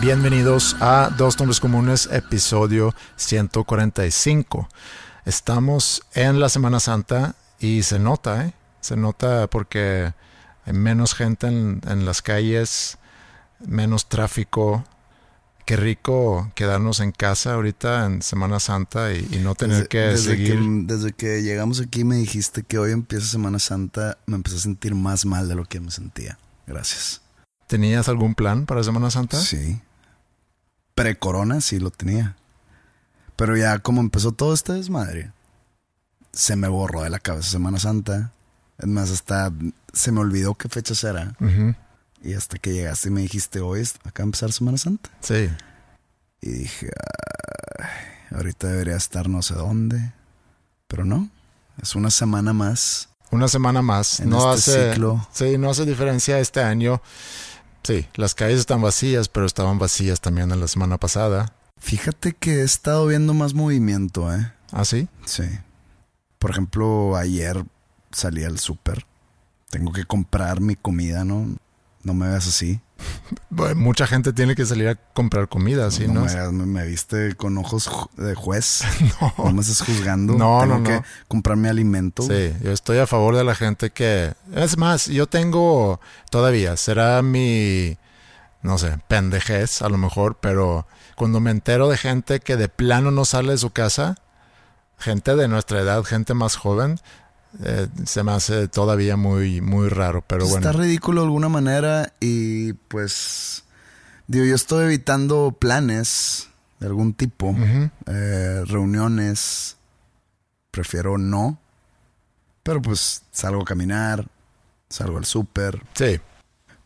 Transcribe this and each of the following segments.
Bienvenidos a Dos Nombres Comunes, episodio 145. Estamos en la Semana Santa y se nota, ¿eh? Se nota porque hay menos gente en, en las calles, menos tráfico. Qué rico quedarnos en casa ahorita en Semana Santa y, y no tener Desde- que desde seguir. Que, desde que llegamos aquí me dijiste que hoy empieza Semana Santa, me empecé a sentir más mal de lo que me sentía. Gracias. ¿Tenías algún plan para Semana Santa? Sí. Pre-corona sí lo tenía. Pero ya como empezó todo este desmadre, se me borró de la cabeza Semana Santa. Es más, hasta se me olvidó qué fechas era. Ujú, Y hasta que llegaste y me dijiste, hoy acá empezar Semana Santa. Sí. Y dije, "Ay, ahorita debería estar no sé dónde. Pero no, es una semana más. Una semana más. En no este hace, ciclo. Sí, no hace diferencia este año. Sí, las calles están vacías, pero estaban vacías también en la semana pasada. Fíjate que he estado viendo más movimiento, ¿eh? ¿Ah, sí? Sí. Por ejemplo, ayer salí al súper. Tengo que comprar mi comida, ¿no? No me veas así. Bueno, mucha gente tiene que salir a comprar comida, ¿sí? no ¿no? me, me- viste con ojos de juez. no. me estás juzgando. No, Tengo no, que no. comprar mi alimento. Sí, yo estoy a favor de la gente que... Es más, yo tengo todavía, será mi, no sé, pendejez a lo mejor, pero cuando me entero de gente que de plano no sale de su casa, gente de nuestra edad, gente más joven, eh, se me hace todavía muy, muy raro, pero Pues bueno. Está ridículo de alguna manera y pues... Digo, yo estoy evitando planes de algún tipo. Eh, reuniones. Prefiero no. Pero pues salgo a caminar, salgo al súper. Sí,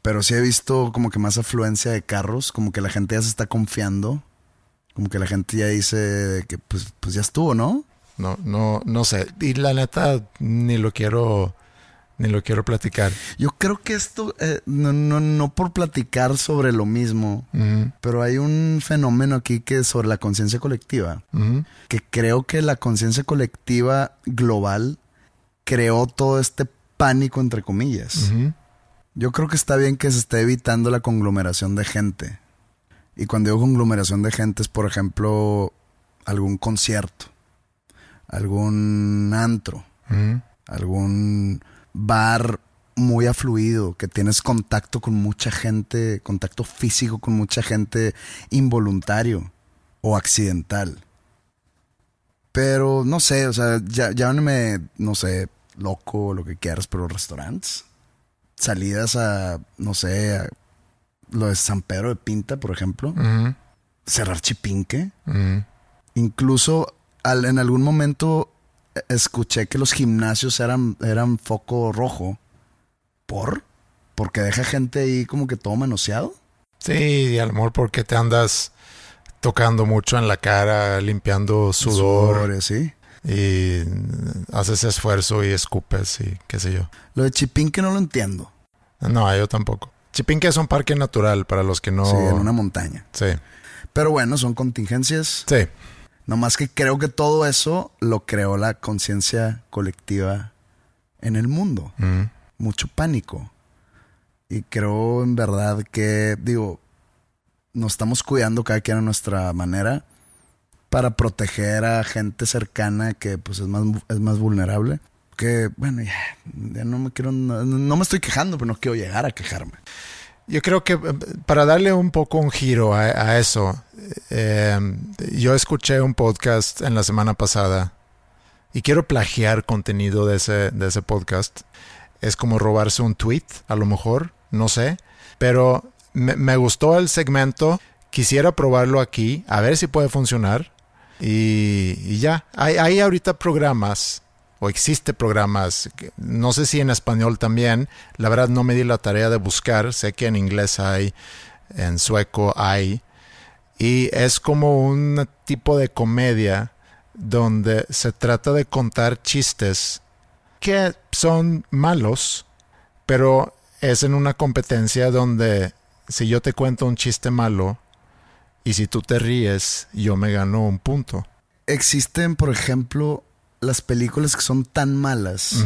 Pero sí he visto como que más afluencia de carros, como que la gente ya se está confiando. Como que la gente ya dice que pues, pues ya estuvo, ¿no? No, no, no sé. Y la neta, ni lo quiero, ni lo quiero platicar. Yo creo que esto, eh, no, no, no por platicar sobre lo mismo, pero hay un fenómeno aquí que es sobre la conciencia colectiva. que creo que la conciencia colectiva global creó todo este pánico entre comillas. Yo creo que está bien que se esté evitando la conglomeración de gente. Y cuando digo conglomeración de gente es, por ejemplo, algún concierto, algún antro, algún bar muy afluido, que tienes contacto con mucha gente, contacto físico con mucha gente involuntario o accidental. Pero no sé, o sea, ya, llámame, no sé, loco o lo que quieras, pero restaurantes. Salidas a, no sé, a lo de San Pedro de Pinta, por ejemplo. Cerrar Chipinque. Incluso al- en algún momento eh, escuché que los gimnasios eran, eran foco rojo. ¿Por? Porque deja gente ahí como que todo manoseado. Sí, y a lo mejor porque te andas tocando mucho en la cara, limpiando sudor, y así. y haces esfuerzo y escupes y qué sé yo. Lo de Chipinque no lo entiendo. No, yo tampoco. Chipinque es un parque natural para los que no... Sí, en una montaña. Sí, Pero bueno, son contingencias. sí. Nomás que creo que todo eso lo creó la conciencia colectiva en el mundo. Mm. Mucho pánico. Y creo en verdad que, digo, nos estamos cuidando cada quien a nuestra manera para proteger a gente cercana que pues es más, es más vulnerable. Que, bueno, ya, ya no me quiero, no, no me estoy quejando, pero no quiero llegar a quejarme. Yo creo que eh, para darle un poco un giro a, eso, eh, yo escuché un podcast en la semana pasada y quiero plagiar contenido de ese, de ese podcast. Es como robarse un tweet, a lo mejor, no sé, pero me, me gustó el segmento. Quisiera probarlo aquí, a ver si puede funcionar. Y, y ya, hay, hay ahorita programas o existe programas, no sé si en español también, la verdad no me di la tarea de buscar, sé que en inglés hay, en sueco hay, y es como un tipo de comedia donde se trata de contar chistes que son malos, pero es en una competencia donde si yo te cuento un chiste malo y si tú te ríes, yo me gano un punto. Existen, por ejemplo, las películas que son tan malas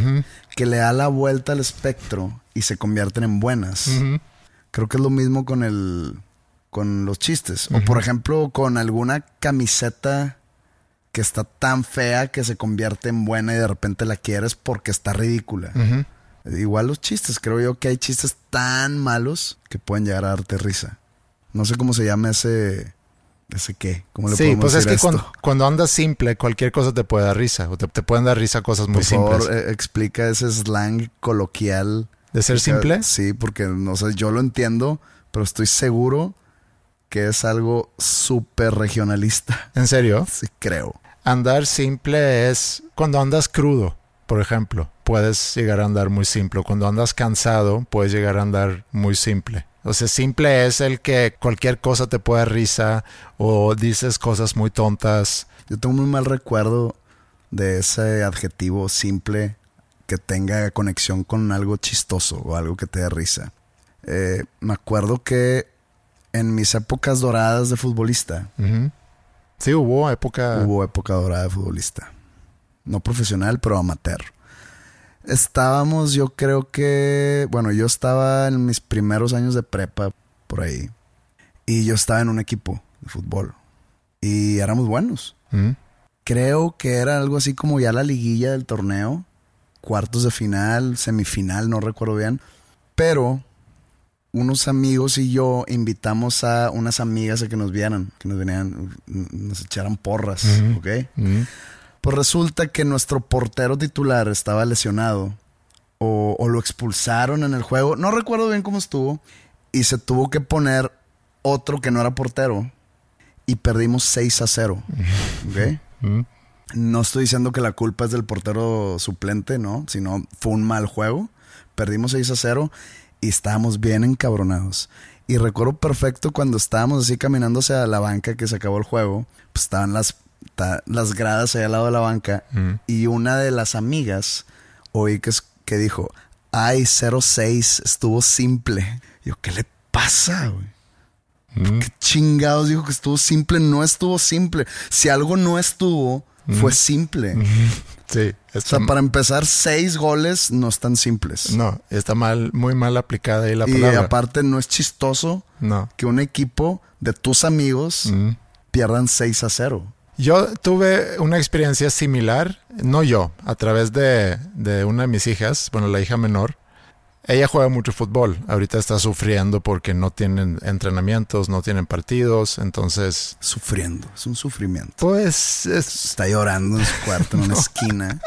que le da la vuelta al espectro y se convierten en buenas. Creo que es lo mismo con el con los chistes. O por ejemplo, con alguna camiseta que está tan fea que se convierte en buena y de repente la quieres porque está ridícula. Igual los chistes, creo yo que hay chistes tan malos que pueden llegar a darte risa. No sé cómo se llama ese ese qué, cómo le Sí, pues es que cuando, cuando andas simple, cualquier cosa te puede dar risa. O te, te pueden dar risa cosas muy Por favor, simples. eh, explica ese slang coloquial. ¿De ser simple? Sí, porque no sé, yo lo entiendo, pero estoy seguro que es algo súper regionalista. ¿En serio? Sí, creo. Andar simple es cuando andas crudo, por ejemplo. Puedes llegar a andar muy simple. Cuando andas cansado, puedes llegar a andar muy simple. O sea, simple es el que cualquier cosa te puede dar risa o dices cosas muy tontas. Yo tengo muy mal recuerdo de ese adjetivo simple que tenga conexión con algo chistoso o algo que te dé risa. Eh, me acuerdo que en mis épocas doradas de futbolista. Sí, hubo época... Hubo época dorada de futbolista. No profesional, pero amateur. Estábamos, yo creo que, bueno, yo estaba en mis primeros años de prepa, por ahí. Y yo estaba en un equipo de fútbol. Y éramos buenos. Ujú. Creo que era algo así como ya la liguilla del torneo. Cuartos de final, semifinal, no recuerdo bien. Pero unos amigos y yo invitamos a unas amigas a que nos vieran, que nos venían, nos echaran porras, Ujú. ¿ok? Ujú. Pues resulta que nuestro portero titular estaba lesionado o, o lo expulsaron en el juego. No recuerdo bien cómo estuvo. Y se tuvo que poner otro que no era portero. Y perdimos 6 a 0. ¿Ok? Ujú. No estoy diciendo que la culpa es del portero suplente, ¿no? Sino fue un mal juego. Perdimos 6 a 0 y estábamos bien encabronados. Y recuerdo perfecto cuando estábamos así caminando hacia la banca que se acabó el juego, pues estaban las, las gradas ahí al lado de la banca Ujú. y una de las amigas oí que, que dijo, ay, 06 estuvo simple. Yo, ¿qué le pasa, güey? Ujú. ¿Qué chingados dijo que estuvo simple? No estuvo simple. Si algo no estuvo, fue simple. Sí, O sea, para empezar, seis goles no están simples. no, está mal, muy mal aplicada ahí la y palabra. aparte, no es chistoso no. que un equipo de tus amigos pierdan 6 a 0. Yo tuve una experiencia similar, no yo, a través de, de una de mis hijas, bueno, la hija menor. Ella juega mucho fútbol, ahorita está sufriendo porque no tienen entrenamientos, no tienen partidos, entonces, Sufriendo. Es un sufrimiento. pues, es, Está llorando en su cuarto, en una esquina.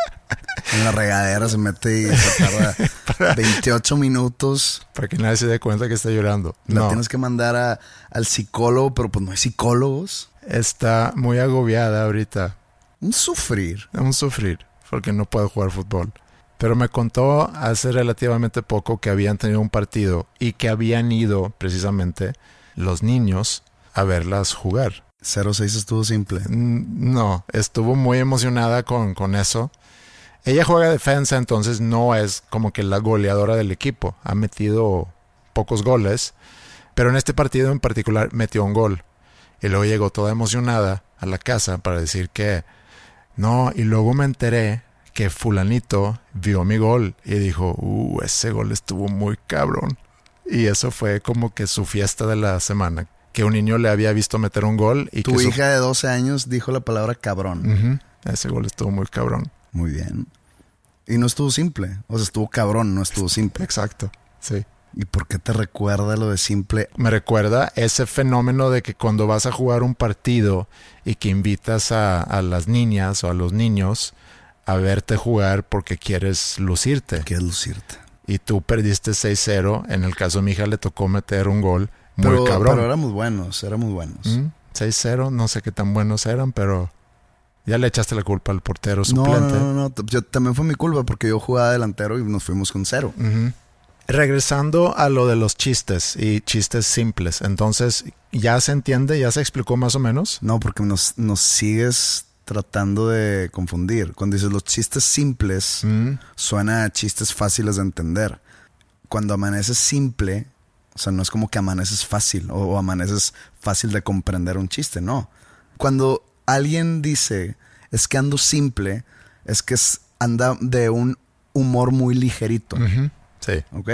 En la regadera se mete y se tarda 28 minutos. para que nadie se dé cuenta que está llorando. La No, tienes que mandar a- al psicólogo, pero pues no hay psicólogos. Está muy agobiada ahorita, Un sufrir. un sufrir, porque no puede jugar fútbol. Pero me contó hace relativamente poco que habían tenido un partido y que habían ido precisamente los niños a verlas jugar. 0-6 estuvo simple. No, estuvo muy emocionada con, con eso. Ella juega defensa, entonces no es como que la goleadora del equipo. Ha metido pocos goles, pero en este partido en particular metió un gol. Y luego llegó toda emocionada a la casa para decir que no, y luego me enteré que fulanito vio mi gol y dijo, uh, ese gol estuvo muy cabrón. Y eso fue como que su fiesta de la semana, que un niño le había visto meter un gol y Tu que su- hija de 12 años dijo la palabra cabrón. Ese gol estuvo muy cabrón. Muy bien. Y no estuvo simple. O sea, estuvo cabrón, no estuvo simple. Exacto, sí. ¿Y por qué te recuerda lo de simple? me recuerda ese fenómeno de que cuando vas a jugar un partido y que invitas a, a las niñas o a los niños a verte jugar porque quieres lucirte. Que es lucirte. Y tú perdiste 6-0. En el caso de mi hija le tocó meter un gol muy Pero, cabrón. pero éramos buenos, éramos buenos. Mm, 6-0, no sé qué tan buenos eran, pero ya le echaste la culpa al portero No, suplente. no, no, no. t- Yo, también fue mi culpa porque yo jugaba delantero y nos fuimos con cero. Ujú. Regresando a lo de los chistes y chistes simples, entonces ya se entiende, ya se explicó más o menos. No, porque nos, nos sigues tratando de confundir. Cuando dices los chistes simples, Mm, suena a chistes fáciles de entender. Cuando amaneces simple, o sea, no es como que amaneces fácil o, o amaneces fácil de comprender un chiste, no. Cuando alguien dice es que ando simple, es que anda de un humor muy ligerito, Sí. ¿ok?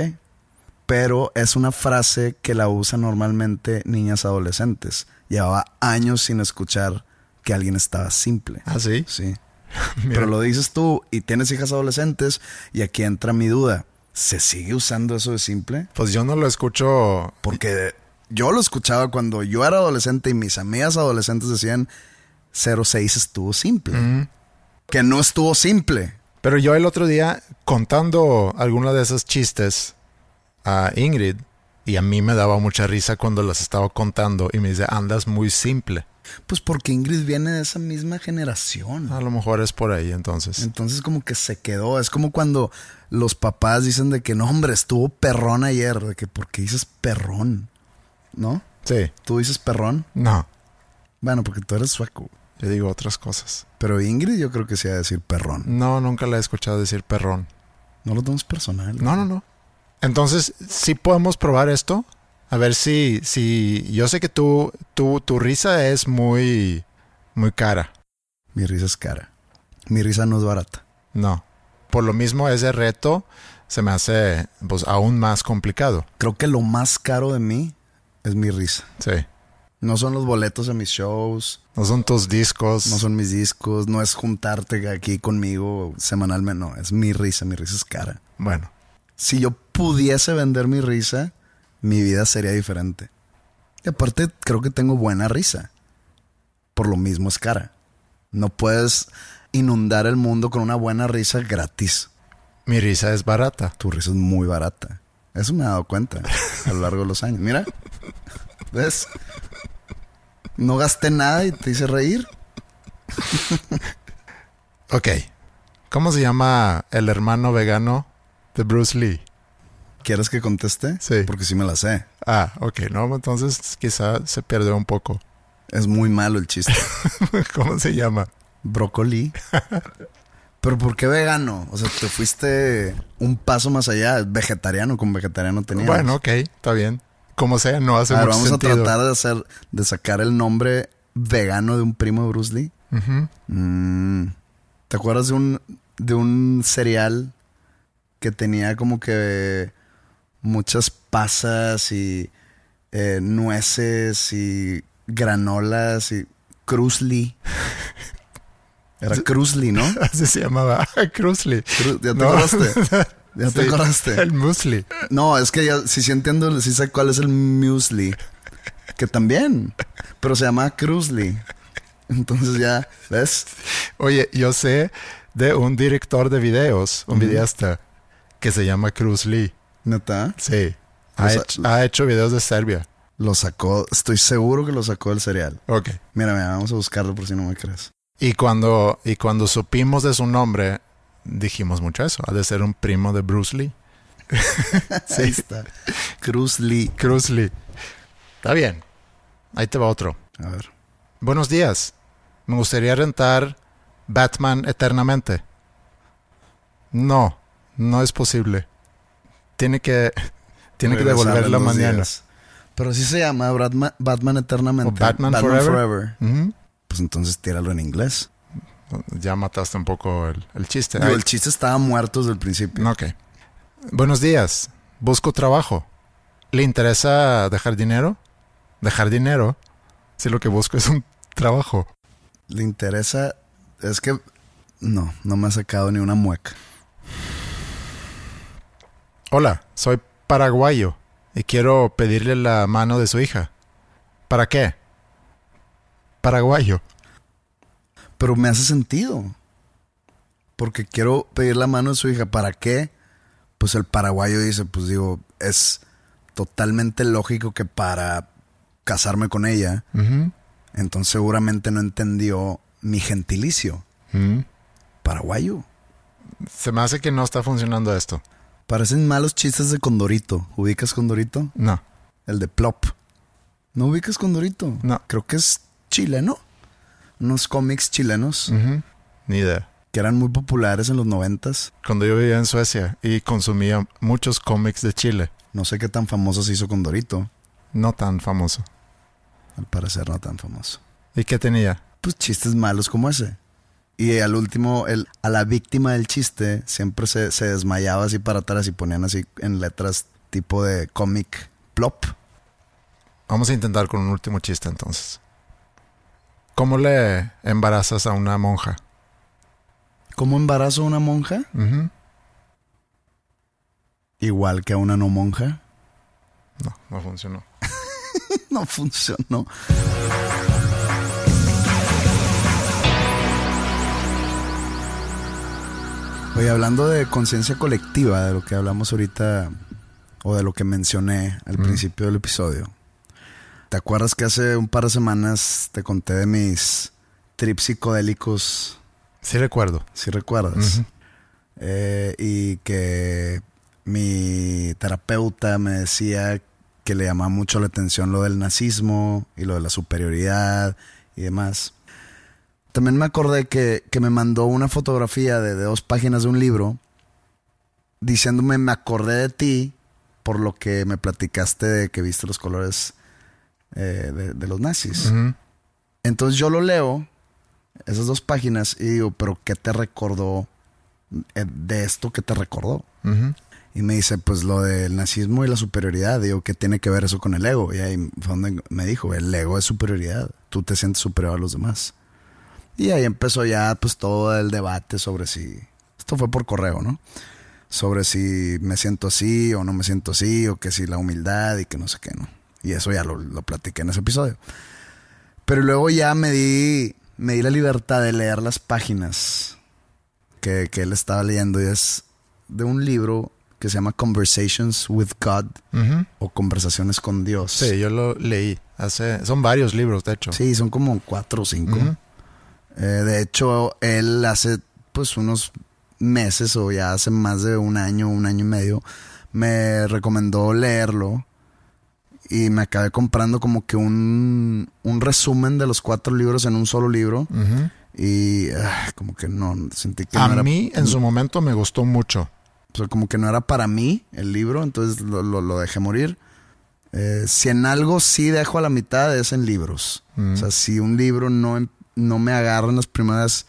Pero es una frase que la usan normalmente niñas adolescentes. Llevaba años sin escuchar que alguien estaba simple. Ah, sí. Sí. Pero lo dices tú y tienes hijas adolescentes y aquí entra mi duda. ¿Se sigue usando eso de simple? Pues yo no lo escucho. Porque yo lo escuchaba cuando yo era adolescente y mis amigas adolescentes decían 06 estuvo simple. Mm. Que no estuvo simple. Pero yo el otro día contando alguna de esos chistes a Ingrid y a mí me daba mucha risa cuando las estaba contando y me dice, andas muy simple. Pues porque Ingrid viene de esa misma generación. A lo mejor es por ahí entonces. Entonces como que se quedó. Es como cuando los papás dicen de que no, hombre, estuvo perrón ayer. De que, ¿por qué dices perrón? ¿No? Sí. ¿Tú dices perrón? No, Bueno, porque tú eres sueco. Yo digo otras cosas. Pero Ingrid yo creo que sí va a decir perrón. No, nunca la he escuchado decir perrón. No lo tomes personal. No, no, no. Entonces, sí podemos probar esto. A ver si, si, yo sé que tú, tú, tu risa es muy, muy cara. Mi risa es cara. Mi risa no es barata. No. Por lo mismo, ese reto se me hace pues, aún más complicado. Creo que lo más caro de mí es mi risa. Sí. No son los boletos a mis shows, No son tus discos. no son mis discos, no es juntarte aquí conmigo semanalmente, no, es mi risa, mi risa es cara. Bueno, Si yo pudiese vender mi risa, mi vida sería diferente. Y aparte, creo que tengo buena risa. Por lo mismo es cara. No puedes inundar el mundo con una buena risa gratis. mi risa es barata. Tu risa es muy barata. Eso me he dado cuenta a lo largo de los años. Mira, ¿ves? No gasté nada y te hice reír. Ok. ¿Cómo se llama el hermano vegano de Bruce Lee? ¿Quieres que conteste? Sí. Porque sí me la sé. Ah, ok. No, entonces quizá se perdió un poco. Es muy malo el chiste. ¿Cómo se llama? Brócoli. Pero ¿por qué vegano? O sea, te fuiste un paso más allá. Vegetariano con vegetariano tenías. Bueno, ok. Está bien. Como sea, no hace A ver, mucho vamos sentido. a tratar de hacer, de sacar el nombre vegano de un primo de Bruce Lee. Mm, ¿Te acuerdas de un, de un cereal que tenía como que muchas pasas y eh, nueces y granolas y Cruzli? Era Cruzli, ¿no? Así se llamaba. Cruzli. Cru- ¿Ya te acordaste? ¿Ya te Sí, acordaste? El musli. No, es que ya, sí, sí entiendo, sí sé cuál es el muesli. Que también, pero se llama Cruzli. Entonces ya, ¿ves? Oye, yo sé de un director de videos, un videasta, que se llama Cruz Lee. Neta. Sí. Ha, hecho, ha hecho videos de Serbia. Lo sacó, estoy seguro que lo sacó del cereal. Ok. Mira, mira, vamos a buscarlo por si no me crees. Y cuando, y cuando supimos de su nombre, dijimos mucho eso. Ha de ser un primo de Bruce Lee. Ahí está. Cruz Lee. Cruz Lee. Está bien. Ahí te va otro. A ver. Buenos días. Me gustaría rentar Batman eternamente. No, no es posible. Tiene que, tiene que devolverla mañana. días. Pero sí se llama Batman, Batman Eternamente. O Batman Forever. Pues entonces tíralo en inglés. Ya mataste un poco el, el chiste. Digo, el chiste estaba muerto desde el principio. Ok. Buenos días. Busco trabajo. ¿Le interesa dejar dinero? Dejar dinero. Si lo que busco es un trabajo. Le interesa. Es que. No, no me ha sacado ni una mueca. Hola, soy paraguayo y quiero pedirle la mano de su hija. ¿Para qué? Paraguayo. Pero me hace sentido. Porque quiero pedir la mano de su hija. ¿Para qué? Pues el paraguayo dice, pues digo, es totalmente lógico que para casarme con ella, entonces seguramente no entendió mi gentilicio. Paraguayo. Se me hace que no está funcionando esto. Parecen malos chistes de Condorito. ¿Ubicas Condorito? No. El de Plop. ¿No ubicas Condorito? No. Creo que es chileno. Unos cómics chilenos. Ni idea. que eran muy populares en los noventas. Cuando yo vivía en Suecia y consumía muchos cómics de Chile. No sé qué tan famoso se hizo Condorito. No tan famoso. Al parecer no tan famoso. ¿Y qué tenía? Pues chistes malos como ese. Y al último, el, a la víctima del chiste siempre se, se desmayaba así para atrás y ponían así en letras tipo de cómic plop. Vamos a intentar con un último chiste entonces. ¿Cómo le embarazas a una monja? ¿Cómo embarazo a una monja? Igual que a una no monja. No, no funcionó. No funcionó. Oye, hablando de conciencia colectiva, de lo que hablamos ahorita, o de lo que mencioné al Mm. principio del episodio. ¿Te acuerdas que hace un par de semanas te conté de mis trips psicodélicos? Sí recuerdo. Si recuerdas. Eh, y que mi terapeuta me decía que le llamaba mucho la atención lo del nazismo y lo de la superioridad y demás. También me acordé que, que me mandó una fotografía de, de dos páginas de un libro diciéndome me acordé de ti por lo que me platicaste de que viste los colores eh, de, de los nazis. Entonces yo lo leo, esas dos páginas, y digo, pero ¿qué te recordó eh, de esto que te recordó? Y me dice, pues lo del nazismo y la superioridad. Digo, ¿qué tiene que ver eso con el ego? Y ahí fue donde me dijo, el ego es superioridad. Tú te sientes superior a los demás. Y ahí empezó ya pues todo el debate sobre si... Esto fue por correo, ¿no? Sobre si me siento así o no me siento así, o que si la humildad y que no sé qué, ¿no? Y eso ya lo, lo platiqué en ese episodio. Pero luego ya me di, me di la libertad de leer las páginas que, que él estaba leyendo y es de un libro que se llama Conversations with God o Conversaciones con Dios. Sí, yo lo leí. Hace, son varios libros, de hecho. Sí, son como cuatro o cinco. Eh, de hecho, él hace pues unos meses o ya hace más de un año, un año y medio, me recomendó leerlo y me acabé comprando como que un, un resumen de los cuatro libros en un solo libro y ah, como que no, sentí que A no era, mí en su momento me gustó mucho. o sea, como que no era para mí el libro, entonces lo, lo- lo dejé morir. Eh, si en algo sí dejo a la mitad es en libros. Mm. O sea, si un libro no, em- no me agarra en las primeras,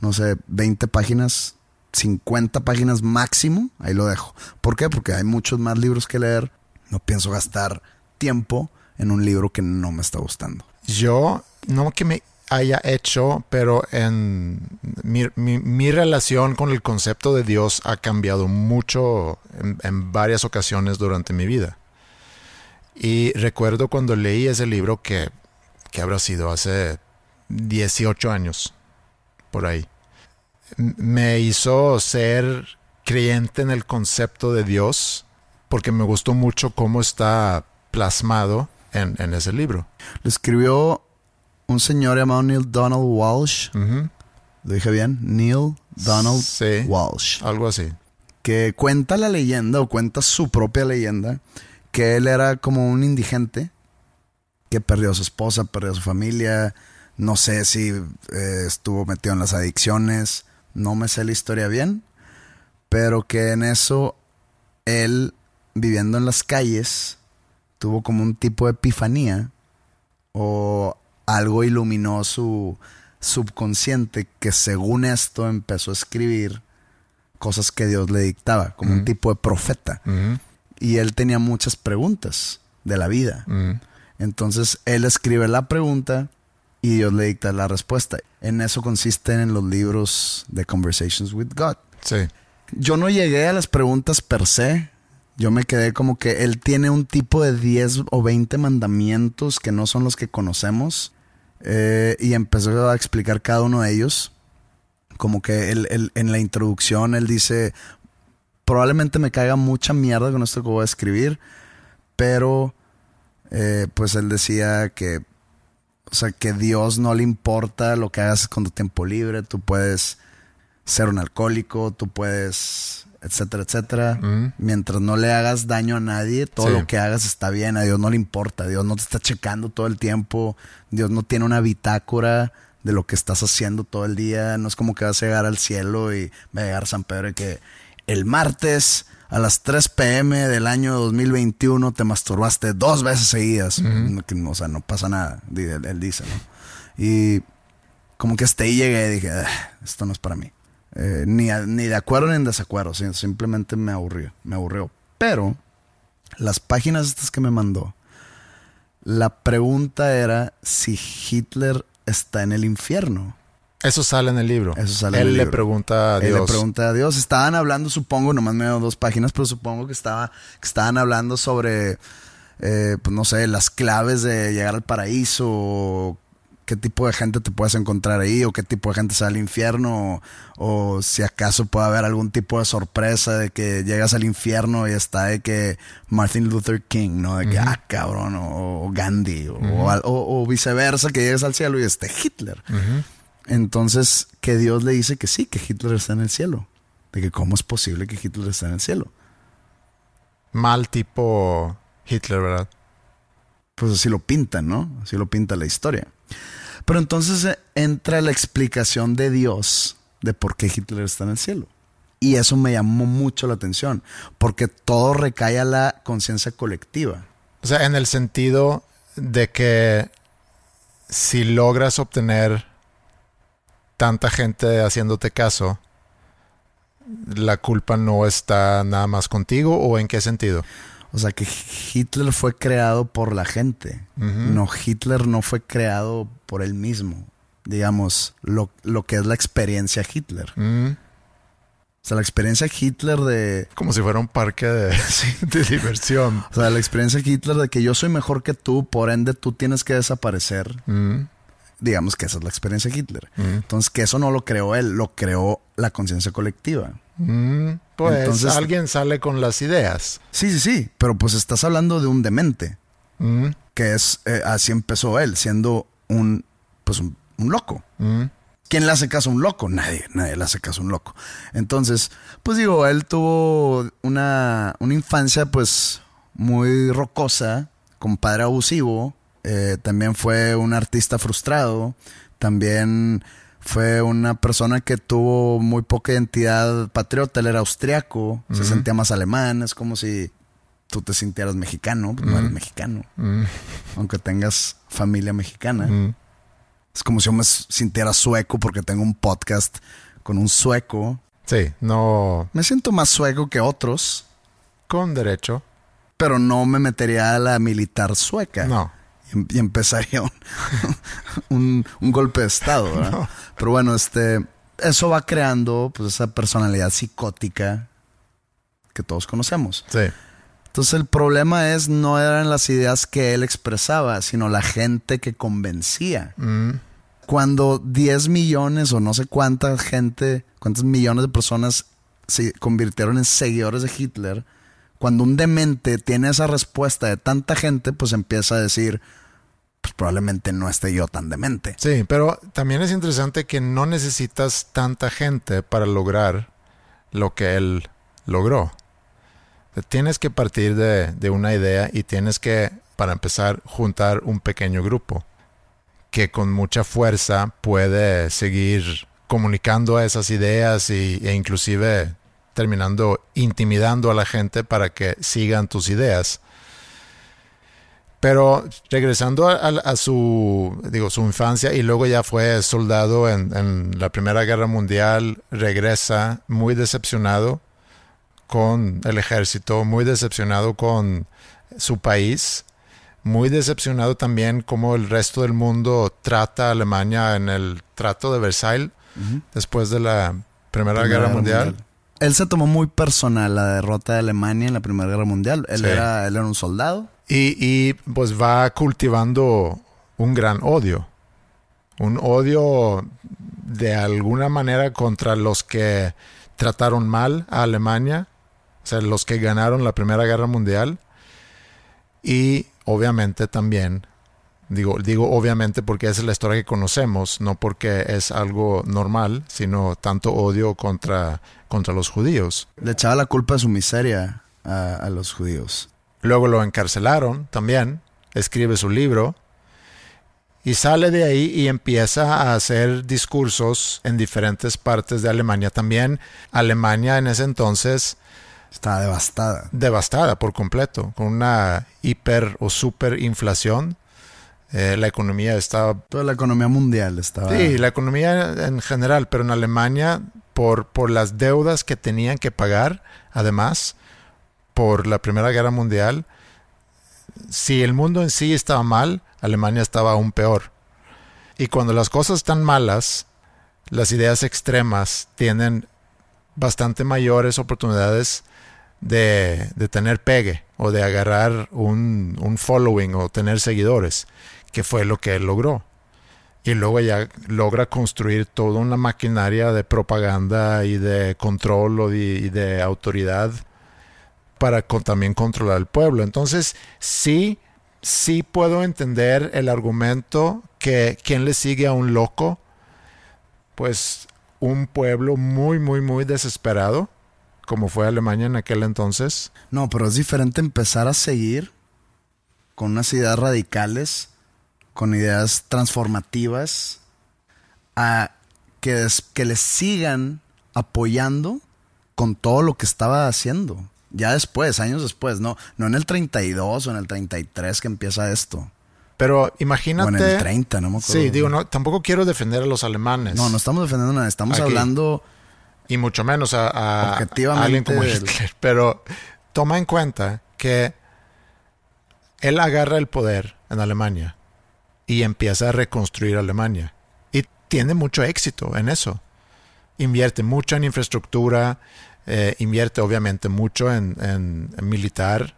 no sé, 20 páginas, 50 páginas máximo, ahí lo dejo. ¿Por qué? Porque hay muchos más libros que leer. No pienso gastar tiempo en un libro que no me está gustando. Yo, no que me haya hecho, pero en mi, mi- mi relación con el concepto de Dios ha cambiado mucho en, en varias ocasiones durante mi vida. Y recuerdo cuando leí ese libro que, que habrá sido hace 18 años, por ahí. Me hizo ser creyente en el concepto de Dios porque me gustó mucho cómo está plasmado en, en ese libro. Lo escribió un señor llamado Neil Donald Walsh. ¿Lo dije bien? Neil Donald Sí. Walsh. Algo así. que cuenta la leyenda o cuenta su propia leyenda que él era como un indigente que perdió a su esposa, perdió a su familia, no sé si eh, estuvo metido en las adicciones, no me sé la historia bien, pero que en eso él viviendo en las calles tuvo como un tipo de epifanía o algo iluminó su subconsciente que según esto empezó a escribir cosas que Dios le dictaba, como un tipo de profeta. Y él tenía muchas preguntas de la vida. Entonces él escribe la pregunta y Dios le dicta la respuesta. En eso consisten en los libros de Conversations with God. Sí. Yo no llegué a las preguntas per se. Yo me quedé como que él tiene un tipo de 10 o 20 mandamientos que no son los que conocemos. Eh, y empezó a explicar cada uno de ellos. Como que él, en la introducción él dice, probablemente me caiga mucha mierda con esto que voy a escribir, pero eh, pues él decía que, o sea, que Dios no le importa lo que hagas con tu tiempo libre, tú puedes ser un alcohólico, tú puedes, etcétera, etcétera. Mm. Mientras no le hagas daño a nadie, todo Sí. lo que hagas está bien, a Dios no le importa, Dios no te está checando todo el tiempo, Dios no tiene una bitácora de lo que estás haciendo todo el día, no es como que vas a llegar al cielo y va a llegar San Pedro y que el martes a las 3 pm del año 2021 te masturbaste dos veces seguidas. Que, O sea, no pasa nada, él, él dice, ¿no? Y como que hasta ahí llegué y dije, "Ah, esto no es para mí. Eh, ni, a- ni de acuerdo ni en desacuerdo, sí, simplemente me aburrió, me aburrió. Pero las páginas estas que me mandó, la pregunta era si Hitler está en el infierno. Eso sale en el libro. Eso sale en Él el le libro. pregunta a Él Dios. le pregunta a Dios. Estaban hablando, supongo, nomás me dos páginas, pero supongo que, estaba, que estaban hablando sobre, eh, pues no sé, las claves de llegar al paraíso, o qué tipo de gente te puedes encontrar ahí, o qué tipo de gente sale al infierno, o, o si acaso puede haber algún tipo de sorpresa de que llegas al infierno y está de que Martin Luther King, ¿no? De que, ah, cabrón, o, o Gandhi, o, viceversa, que llegues al cielo y esté Hitler. Entonces, que Dios le dice que sí, que Hitler está en el cielo. De que cómo es posible que Hitler esté en el cielo. Mal tipo Hitler, ¿verdad? Pues así lo pintan, ¿no? Así lo pinta la historia. Pero entonces eh, entra la explicación de Dios de por qué Hitler está en el cielo. Y eso me llamó mucho la atención, porque todo recae a la conciencia colectiva. O sea, en el sentido de que si logras obtener tanta gente haciéndote caso, la culpa no está nada más contigo o en qué sentido? O sea que Hitler fue creado por la gente. No, Hitler no fue creado por él mismo. Digamos, lo, lo que es la experiencia Hitler. Mm, O sea, la experiencia Hitler de... como si fuera un parque de, de diversión. O sea, la experiencia Hitler de que yo soy mejor que tú, por ende tú tienes que desaparecer. Mm, Digamos que esa es la experiencia Hitler. Mm. Entonces, que eso no lo creó él, lo creó la conciencia colectiva. mm, pues Entonces- alguien sale con las ideas. Sí, sí, sí, pero pues estás hablando de un demente, que es, eh, así empezó él, siendo un, pues un, un loco. mm, ¿Quién le hace caso a un loco? Nadie, nadie le hace caso a un loco. Entonces, pues digo, él tuvo una, una infancia pues muy rocosa, con padre abusivo, eh, también fue un artista frustrado, también fue una persona que tuvo muy poca identidad patriota, él era austriaco, se sentía más alemán, es como si tú te sintieras mexicano, pues no eres mexicano, mm, aunque tengas familia mexicana. mm. Es como si yo me sintiera sueco porque tengo un podcast con un sueco. Sí, no Me siento más sueco que otros, con derecho. pero no me metería a la militar sueca. No. Y, em- y empezaría un, un- un golpe de estado, ¿verdad? Pero bueno, este, eso va creando pues esa personalidad psicótica que todos conocemos. Sí. Entonces el problema es no eran las ideas que él expresaba, sino la gente que convencía. Mm, cuando 10 millones o no sé cuánta gente, cuántos millones de personas se convirtieron en seguidores de Hitler, cuando un demente tiene esa respuesta de tanta gente, pues empieza a decir, pues probablemente no esté yo tan demente. Sí, pero también es interesante que no necesitas tanta gente para lograr lo que él logró. Tienes que partir de, de una idea y tienes que, para empezar, juntar un pequeño grupo que con mucha fuerza puede seguir comunicando esas ideas y, e inclusive terminando intimidando a la gente para que sigan tus ideas. Pero regresando a, a, su, digo, su infancia y luego ya fue soldado en, en, la Primera Guerra Mundial, regresa muy decepcionado con el ejército, muy decepcionado con su país, muy decepcionado también como el resto del mundo trata a Alemania en el trato de Versailles uh -huh. después de la Primera, Primera Guerra, Guerra Mundial. Mundial. Él se tomó muy personal la derrota de Alemania en la Primera Guerra Mundial. Él, sí. era, él era un soldado. Y, y, pues va cultivando un gran odio. Un odio de alguna manera contra los que trataron mal a Alemania, o sea, los que ganaron la Primera Guerra Mundial. Y obviamente también, digo, digo obviamente porque esa es la historia que conocemos, no porque es algo normal, sino tanto odio contra, contra los judíos. Le echaba la culpa de su miseria a, a los judíos. Luego lo encarcelaron también, escribe su libro y sale de ahí y empieza a hacer discursos en diferentes partes de Alemania. También Alemania en ese entonces estaba devastada. Devastada por completo, con una hiper o super inflación. Eh, la economía estaba... Toda la economía mundial estaba... Sí, la economía en general, pero en Alemania, por, por las deudas que tenían que pagar, además, por la Primera Guerra Mundial, si el mundo en sí estaba mal, Alemania estaba aún peor. Y cuando las cosas están malas, las ideas extremas tienen bastante mayores oportunidades de, de tener pegue o de agarrar un, un, following o tener seguidores, que fue lo que él logró. Y luego ya logra construir toda una maquinaria de propaganda y de control y de autoridad para también controlar el pueblo. Entonces, sí, sí puedo entender el argumento que quien le sigue a un loco, pues un pueblo muy, muy, muy desesperado, como fue Alemania en aquel entonces. No, pero es diferente empezar a seguir con unas ideas radicales, con ideas transformativas, a que, que les sigan apoyando con todo lo que estaba haciendo. Ya después, años después, no, no en el 32 o en el 33 que empieza esto. Pero imagínate. O en el 30, no me acuerdo. Sí, digo, no, tampoco quiero defender a los alemanes. No, no estamos defendiendo nada, estamos Aquí. hablando. Y mucho menos a, a, a alguien como. Hitler. Pero toma en cuenta que él agarra el poder en Alemania y empieza a reconstruir Alemania. Y tiene mucho éxito en eso. Invierte mucho en infraestructura, eh, invierte obviamente mucho en, en, en, militar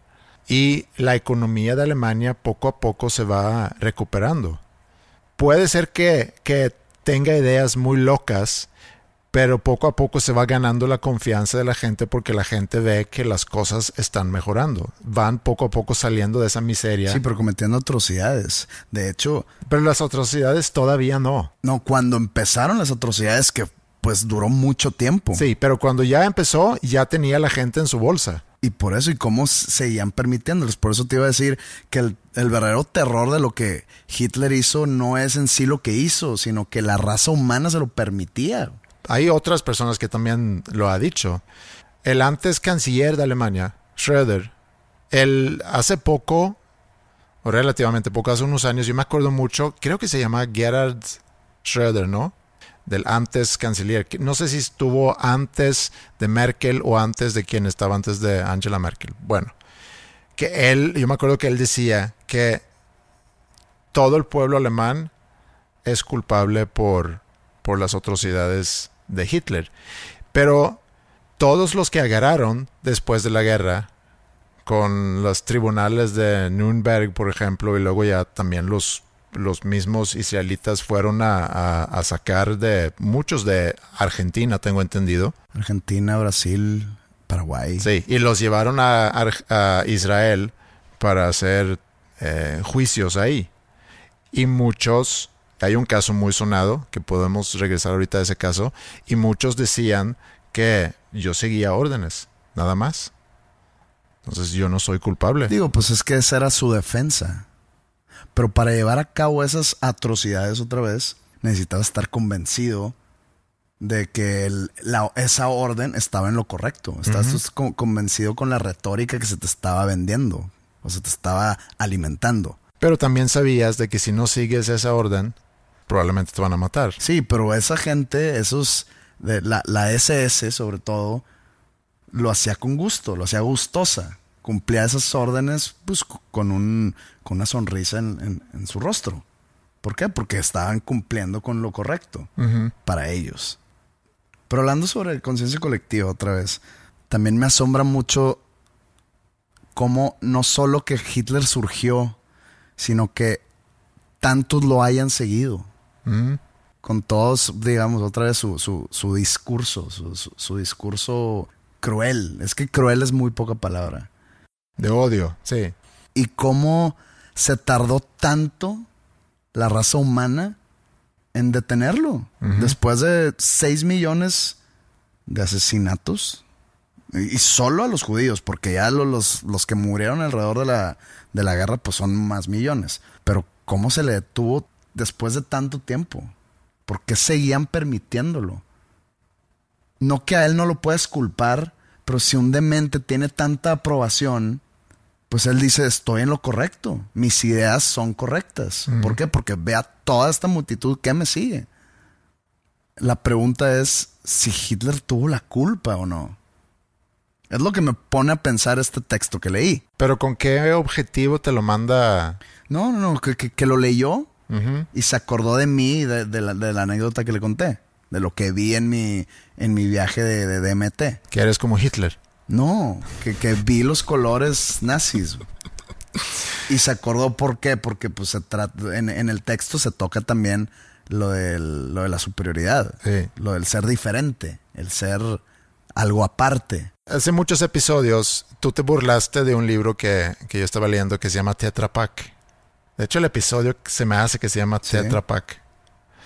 y la economía de Alemania poco a poco se va recuperando. Puede ser que, que tenga ideas muy locas, pero poco a poco se va ganando la confianza de la gente porque la gente ve que las cosas están mejorando. Van poco a poco saliendo de esa miseria. Sí, pero cometiendo atrocidades. De hecho... Pero las atrocidades todavía no. No, cuando empezaron las atrocidades que pues duró mucho tiempo. Sí, pero cuando ya empezó, ya tenía la gente en su bolsa. Y por eso, y cómo seguían permitiéndolos. Por eso te iba a decir que el, el, verdadero terror de lo que Hitler hizo no es en sí lo que hizo, sino que la raza humana se lo permitía. Hay otras personas que también lo ha dicho. El antes canciller de Alemania, Schröder, él hace poco, o relativamente poco, hace unos años, yo me acuerdo mucho, creo que se llama Gerhard Schröder, ¿no? del antes canciller. No sé si estuvo antes de Merkel o antes de quien estaba antes de Angela Merkel. Bueno, que él, yo me acuerdo que él decía que todo el pueblo alemán es culpable por, por las atrocidades de Hitler. Pero todos los que agarraron después de la guerra, con los tribunales de Nürnberg, por ejemplo, y luego ya también los los mismos israelitas fueron a, a, a, sacar de muchos de Argentina, tengo entendido. Argentina, Brasil, Paraguay. Sí, y los llevaron a, a Israel para hacer eh, juicios ahí. Y muchos, hay un caso muy sonado, que podemos regresar ahorita a ese caso, y muchos decían que yo seguía órdenes, nada más. Entonces yo no soy culpable. Digo, pues es que esa era su defensa. Pero para llevar a cabo esas atrocidades otra vez, necesitabas estar convencido de que el, la, esa orden estaba en lo correcto. Estás uh -huh. convencido con la retórica que se te estaba vendiendo. O sea, te estaba alimentando. Pero también sabías de que si no sigues esa orden, probablemente te van a matar. Sí, pero esa gente, esos, de la, la SS sobre todo, lo hacía con gusto, lo hacía gustosa. Cumplía esas órdenes pues, con, un, con una sonrisa en, en- en su rostro. ¿Por qué? Porque estaban cumpliendo con lo correcto para ellos. Pero hablando sobre conciencia colectiva otra vez, también me asombra mucho cómo no solo que Hitler surgió, sino que tantos lo hayan seguido Con todos, digamos, otra vez su, su, su discurso, su, discurso cruel. Es que cruel es muy poca palabra. De odio, sí. Y cómo se tardó tanto la raza humana en detenerlo. Después de 6 millones de asesinatos. Y solo a los judíos, porque ya lo- los, los que murieron alrededor de la, de la guerra pues son más millones. Pero ¿cómo se le detuvo después de tanto tiempo? ¿Por qué seguían permitiéndolo? No que a él no lo puedes culpar, pero si un demente tiene tanta aprobación, pues él dice, estoy en lo correcto, mis ideas son correctas. ¿Por qué? Porque ve a toda esta multitud que me sigue. La pregunta es si Hitler tuvo la culpa o no. Es lo que me pone a pensar este texto que leí. Pero ¿con qué objetivo te lo manda? No, no, no, que, que- que lo leyó Y se acordó de mí, de, de la, de la anécdota que le conté, de lo que vi en mi, en mi viaje de, de DMT. Que eres como Hitler. No, que, que vi los colores nazis. Y se acordó por qué, porque pues se trata, en, en el texto se toca también lo, del- lo de la superioridad, Sí. lo del ser diferente, el ser algo aparte. Hace muchos episodios tú te burlaste de un libro que, que yo estaba leyendo que se llama Tetra Pak. De hecho, el episodio se me hace que se llama Sí. Tetra Pak.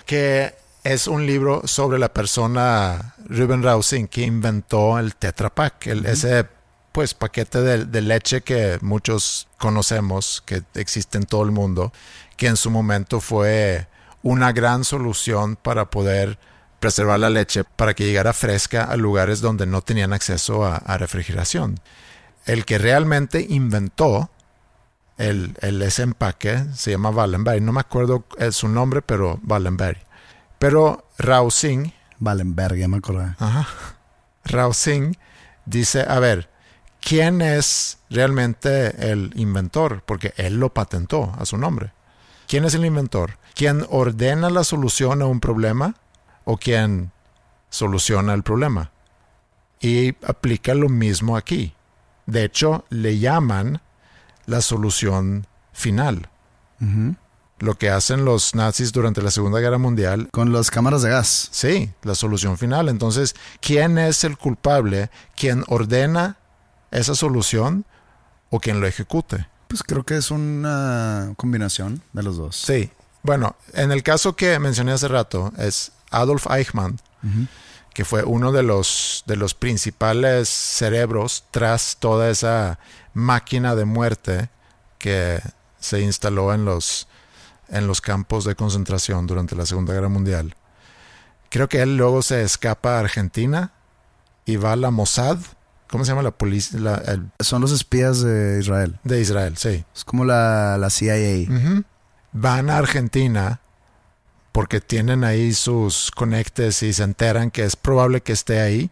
Que es un libro sobre la persona Ruben Rausing que inventó el Tetra Pak, el- ese pues paquete de, de leche que muchos conocemos, que existe en todo el mundo, que en su momento fue una gran solución para poder preservar la leche para que llegara fresca a lugares donde no tenían acceso a, a refrigeración. El que realmente inventó el, el- ese empaque se llama Wallenberg. No me acuerdo eh, su nombre, pero Wallenberg. Pero Rausing, Wallenberg, ya me acordé. ajá, dice, a ver, ¿quién es realmente el inventor? Porque él lo patentó a su nombre. ¿Quién es el inventor? ¿Quién ordena la solución a un problema o quién soluciona el problema? Y aplica lo mismo aquí. De hecho, le llaman la solución final. Lo que hacen los nazis durante la Segunda Guerra Mundial Con las cámaras de gas. Sí, la solución final. Entonces, ¿quién es el culpable? ¿Quién ordena esa solución o quien lo ejecute? Pues creo que es una combinación de los dos. Sí. Bueno, en el caso que mencioné hace rato, es Adolf Eichmann, que fue uno de los, de los principales cerebros tras toda esa máquina de muerte que se instaló en los, en los campos de concentración durante la Segunda Guerra Mundial. Creo que él luego se escapa a Argentina y va a la Mossad. ¿Cómo se llama la policía? La- el- Son los espías de Israel. de Israel, sí. Es como la, la CIA. Van a Argentina porque tienen ahí sus conectes y se enteran que es probable que esté ahí.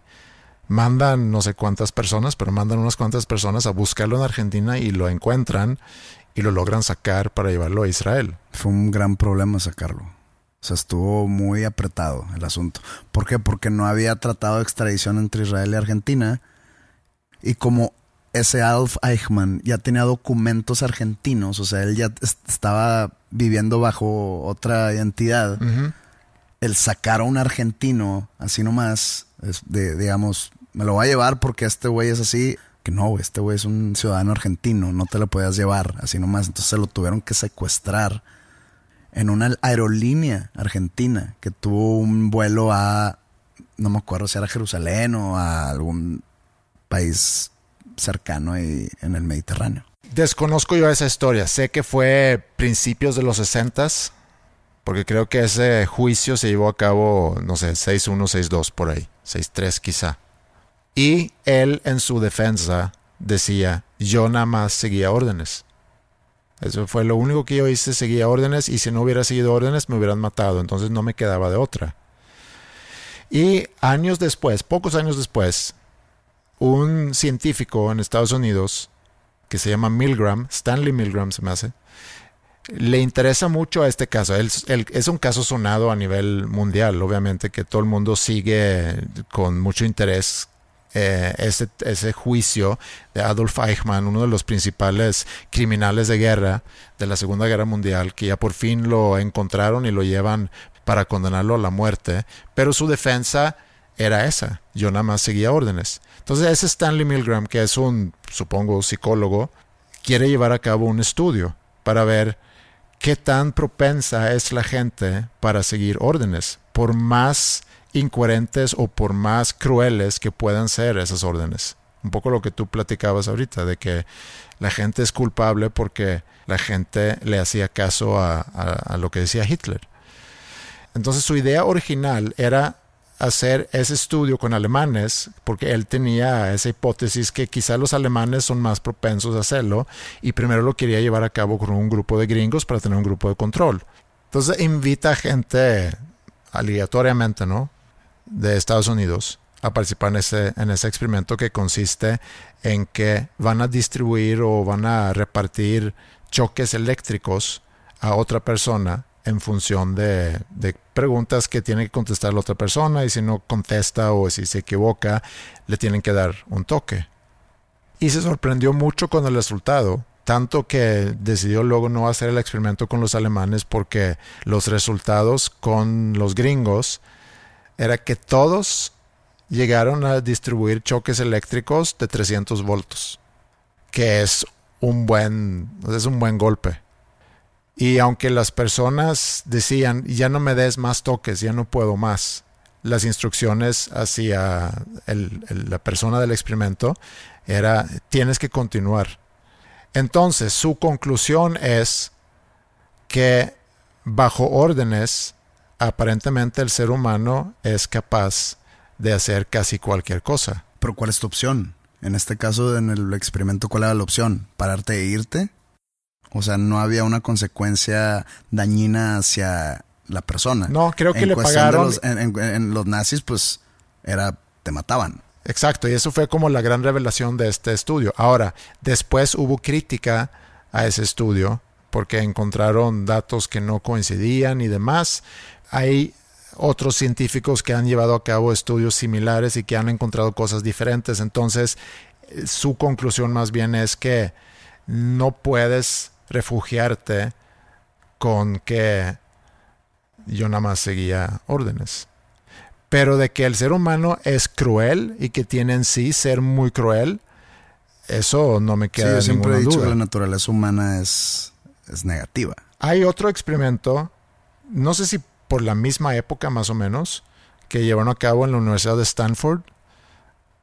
Mandan no sé cuántas personas, pero mandan unas cuantas personas a buscarlo en Argentina y lo encuentran y lo logran sacar para llevarlo a Israel. Fue un gran problema sacarlo. O sea, estuvo muy apretado el asunto. ¿Por qué? Porque no había tratado de extradición entre Israel y Argentina. Y como ese Adolf Eichmann ya tenía documentos argentinos, o sea, él ya est- estaba viviendo bajo otra identidad, el sacar a un argentino así nomás, es de, digamos, me lo voy a llevar porque este güey es así, que no, este güey es un ciudadano argentino, no te lo podías llevar así nomás, entonces se lo tuvieron que secuestrar en una aerolínea argentina que tuvo un vuelo a, no me acuerdo si era Jerusalén o a algún país cercano ahí en el Mediterráneo. Desconozco yo esa historia. Sé que fue principios de los 60 porque creo que ese juicio se llevó a cabo, no sé, 6-1, 6-2 por ahí, 6-3 quizá. Y él en su defensa decía, yo nada más seguía órdenes. Eso fue lo único que yo hice, seguía órdenes y si no hubiera seguido órdenes me hubieran matado, entonces no me quedaba de otra. Y años después, pocos años después, un científico en Estados Unidos que se llama Milgram, Stanley Milgram se me hace, le interesa mucho a este caso. es un caso sonado a nivel mundial, obviamente, que todo el mundo sigue con mucho interés eh, ese, ese, juicio de Adolf Eichmann, uno de los principales criminales de guerra de la Segunda Guerra Mundial, que ya por fin lo encontraron y lo llevan para condenarlo a la muerte, pero su defensa era esa, yo nada más seguía órdenes. Entonces ese Stanley Milgram, que es un, supongo, psicólogo, quiere llevar a cabo un estudio para ver qué tan propensa es la gente para seguir órdenes, por más incoherentes o por más crueles que puedan ser esas órdenes. Un poco lo que tú platicabas ahorita, de que la gente es culpable porque la gente le hacía caso a, a lo que decía Hitler. Entonces su idea original era hacer ese estudio con alemanes, porque él tenía esa hipótesis que quizá los alemanes son más propensos a hacerlo, y primero lo quería llevar a cabo con un grupo de gringos para tener un grupo de control. Entonces invita a gente aleatoriamente, ¿no? De Estados Unidos a participar en ese, en ese experimento que consiste en que van a distribuir o van a repartir choques eléctricos a otra persona en función de, preguntas que tiene que contestar la otra persona y si no contesta o si se equivoca, le tienen que dar un toque. Y se sorprendió mucho con el resultado, tanto que decidió luego no hacer el experimento con los alemanes porque los resultados con los gringos era que todos llegaron a distribuir choques eléctricos de 300 voltios, que es un buen, es un buen golpe. Y aunque las personas decían, ya no me des más toques, ya no puedo más, las instrucciones hacia la persona del experimento era, tienes que continuar. Entonces, su conclusión es que bajo órdenes, aparentemente el ser humano es capaz de hacer casi cualquier cosa. Pero ¿cuál es tu opción? En este caso, en el experimento, ¿cuál era la opción? ¿Pararte e irte? O sea, no había una consecuencia dañina hacia la persona. No, creo que le pagaron. en, los nazis, pues, era, te mataban. Exacto, y eso fue como la gran revelación de este estudio. Ahora, después hubo crítica a ese estudio porque encontraron datos que no coincidían y demás. Hay otros científicos que han llevado a cabo estudios similares y que han encontrado cosas diferentes. Entonces, eh, su conclusión más bien es que no puedes refugiarte con que yo nada más seguía órdenes. Pero de que el ser humano es cruel y que tiene en sí ser muy cruel, eso no me queda sí, yo siempre he dicho que la naturaleza humana es, es negativa. Hay otro experimento, no sé si por la misma época más o menos, que llevaron a cabo en la Universidad de Stanford,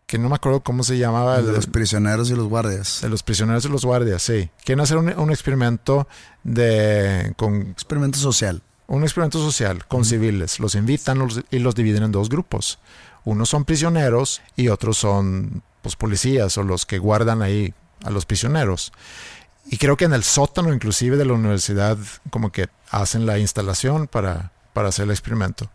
que no me acuerdo cómo se llamaba. El de los prisioneros y los guardias. De los prisioneros y los guardias, sí. Quieren hacer un, experimento de... Con, experimento social. Un experimento social con civiles. Los invitan y los dividen en dos grupos. Unos son prisioneros y otros son pues, policías o los que guardan ahí a los prisioneros. Y creo que en el sótano inclusive de la universidad como que hacen la instalación para, para hacer el experimento.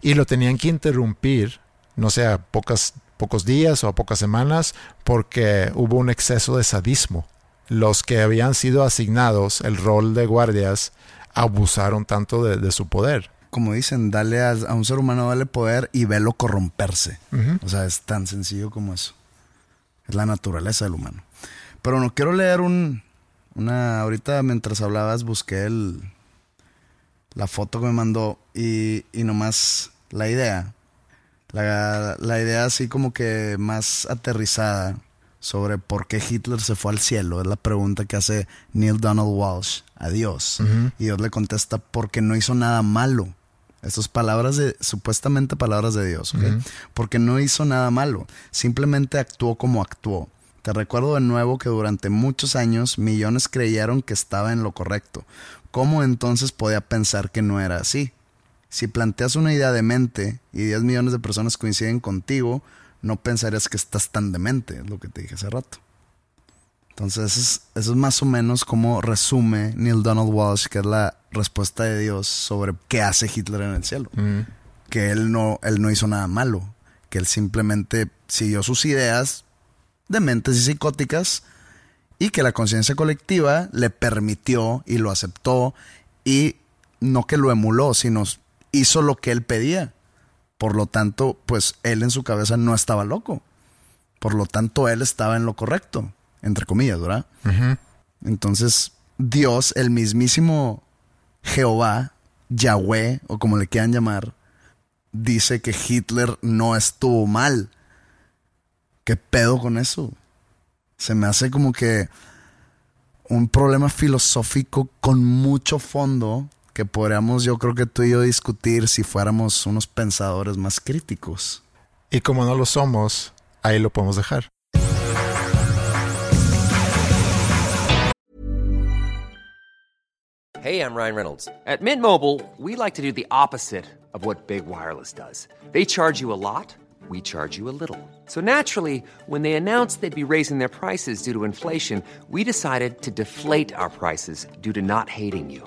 Y lo tenían que interrumpir, no sé, a pocas pocos días o a pocas semanas porque hubo un exceso de sadismo. Los que habían sido asignados el rol de guardias abusaron tanto de, su poder. Como dicen, dale a, un ser humano, dale poder y velo corromperse. O sea, es tan sencillo como eso. Es la naturaleza del humano. Pero no quiero leer un, una. Ahorita mientras hablabas busqué el, la foto que me mandó y, y nomás la idea la, la idea así como que más aterrizada sobre por qué Hitler se fue al cielo es la pregunta que hace Neil Donald Walsh a Dios. Y Dios le contesta porque no hizo nada malo. Estas palabras de, supuestamente palabras de Dios, Porque no hizo nada malo, simplemente actuó como actuó. Te recuerdo de nuevo que durante muchos años millones creyeron que estaba en lo correcto. ¿Cómo entonces podía pensar que no era así? Si planteas una idea de mente y 10 millones de personas coinciden contigo, no pensarías que estás tan demente, es lo que te dije hace rato. Entonces, eso es, eso es más o menos como resume Neil Donald Walsh, que es la respuesta de Dios sobre qué hace Hitler en el cielo. Que él no, él no hizo nada malo, que él simplemente siguió sus ideas dementes y psicóticas y que la conciencia colectiva le permitió y lo aceptó y no que lo emuló, sino hizo lo que él pedía. Por lo tanto, pues él en su cabeza no estaba loco. Por lo tanto, él estaba en lo correcto, entre comillas, ¿verdad? Entonces, Dios, el mismísimo Jehová, Yahweh, o como le quieran llamar, dice que Hitler no estuvo mal. ¿Qué pedo con eso? Se me hace como que un problema filosófico con mucho fondo que podríamos, yo creo que tú y yo discutir si fuéramos unos pensadores más críticos. Y como no lo somos, ahí lo podemos dejar. Hey, I'm Ryan Reynolds. At Mint Mobile, we like to do the opposite of what Big Wireless does. They charge you a lot, we charge you a little. So naturally, when they announced they'd be raising their prices due to inflation, we decided to deflate our prices due to not hating you.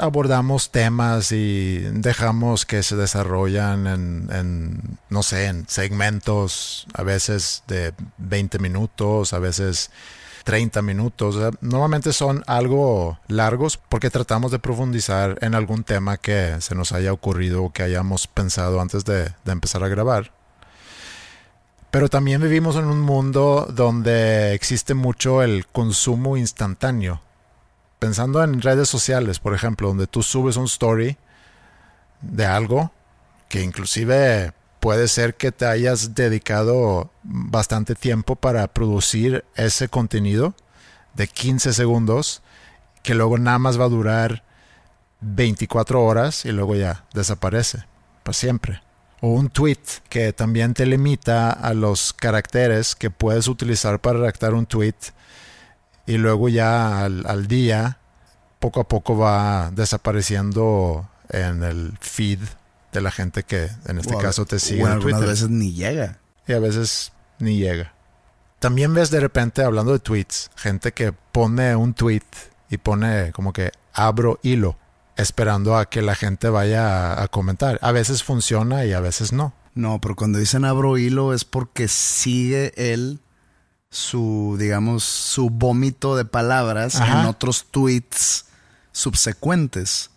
abordamos temas y dejamos que se desarrollan en, no sé, en segmentos, a veces de 20 minutos, a veces 30 minutos. Normalmente son algo largos porque tratamos de profundizar en algún tema que se nos haya ocurrido o que hayamos pensado antes de empezar a grabar. Pero también vivimos en un mundo donde existe mucho el consumo instantáneo. Pensando en redes sociales, por ejemplo, donde tú subes un story de algo que inclusive puede ser que te hayas dedicado bastante tiempo para producir ese contenido de 15 segundos que luego nada más va a durar 24 horas y luego ya desaparece para siempre. O un tweet que también te limita a los caracteres que puedes utilizar para redactar un tweet y luego ya al, al día poco a poco va desapareciendo en el feed de la gente que en este O caso te sigue o en algunas veces ni llega. y a veces ni llega. También ves de repente hablando de tweets, gente que pone un tweet y pone como que abro hilo, esperando a que la gente vaya a, a comentar. A veces funciona y a veces no. No, pero cuando dicen abro hilo es porque sigue él su, digamos, su vómito de palabras Ajá. en otros tweets subsecuentes.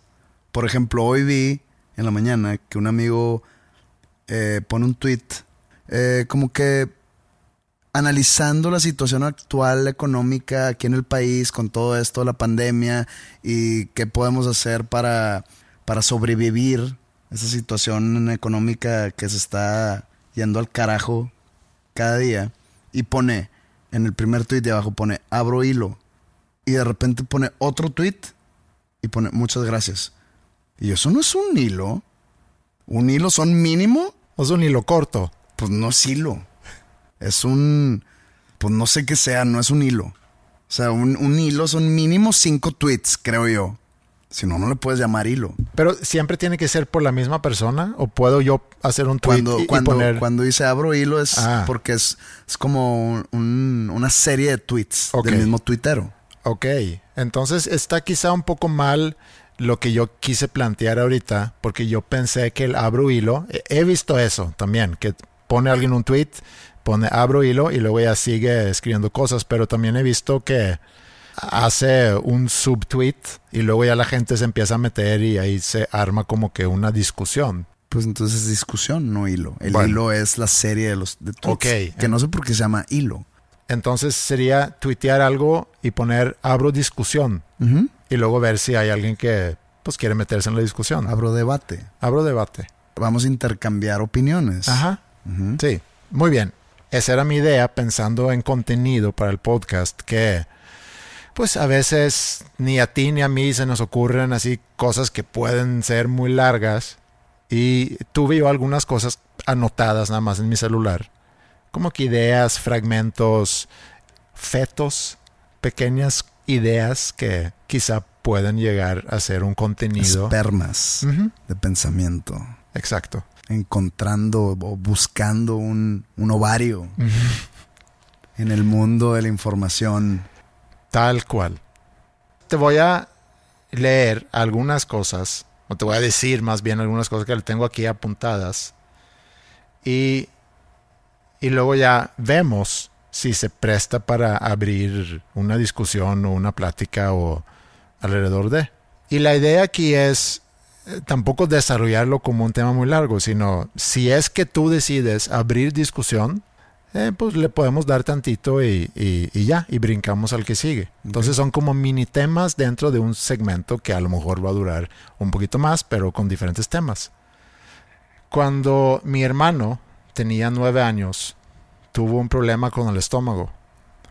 Por ejemplo, hoy vi en la mañana que un amigo eh, pone un tweet eh, como que analizando la situación actual económica aquí en el país con todo esto la pandemia y qué podemos hacer para, para sobrevivir esa situación económica que se está yendo al carajo cada día y pone en el primer tweet de abajo pone abro hilo y de repente pone otro tweet y pone muchas gracias y eso no es un hilo un hilo son mínimo O es un hilo corto. pues no es hilo. Es un. Pues no sé qué sea, no es un hilo. O sea, un, un hilo son mínimo cinco tweets, creo yo. Si no, no le puedes llamar hilo. Pero siempre tiene que ser por la misma persona o puedo yo hacer un tweet Cuando, y, poner cuando dice abro hilo es Ah. porque es, es como un- una serie de tweets Ok. del mismo tuitero. Ok, entonces está quizá un poco mal lo que yo quise plantear ahorita, porque yo pensé que el abro hilo, he- he visto eso también, que pone alguien un tweet, pone abro hilo y luego ya sigue escribiendo cosas, pero también he visto que hace un subtweet y luego ya la gente se empieza a meter y ahí se arma como que una discusión. Pues entonces es discusión, no hilo. El Bueno. hilo es la serie de los de tweets, Ok. Que no sé por qué se llama hilo. Entonces sería tuitear algo y poner abro discusión y luego ver si hay alguien que pues quiere meterse en la discusión. Abro debate. Abro debate. Vamos a intercambiar opiniones. Ajá. Sí, muy bien. Esa era mi idea pensando en contenido para el podcast que pues a veces ni a ti ni a mí se nos ocurren así cosas que pueden ser muy largas y tuve yo algunas cosas anotadas nada más en mi celular. Como que ideas, fragmentos, fetos, pequeñas ideas que quizá pueden llegar a ser un contenido. Espermas de pensamiento. Exacto. Encontrando o buscando un, un ovario en el mundo de la información. Tal cual. Te voy a leer algunas cosas, o te voy a decir más bien algunas cosas que le tengo aquí apuntadas. Y, y luego ya vemos si se presta para abrir una discusión o una plática o alrededor de. Y la idea aquí es eh, tampoco desarrollarlo como un tema muy largo, sino si es que tú decides abrir discusión, eh, pues le podemos dar tantito y, y- y ya, y brincamos al que sigue. Entonces son como mini temas dentro de un segmento que a lo mejor va a durar un poquito más, pero con diferentes temas. Cuando mi hermano tenía nueve años, tuvo un problema con el estómago.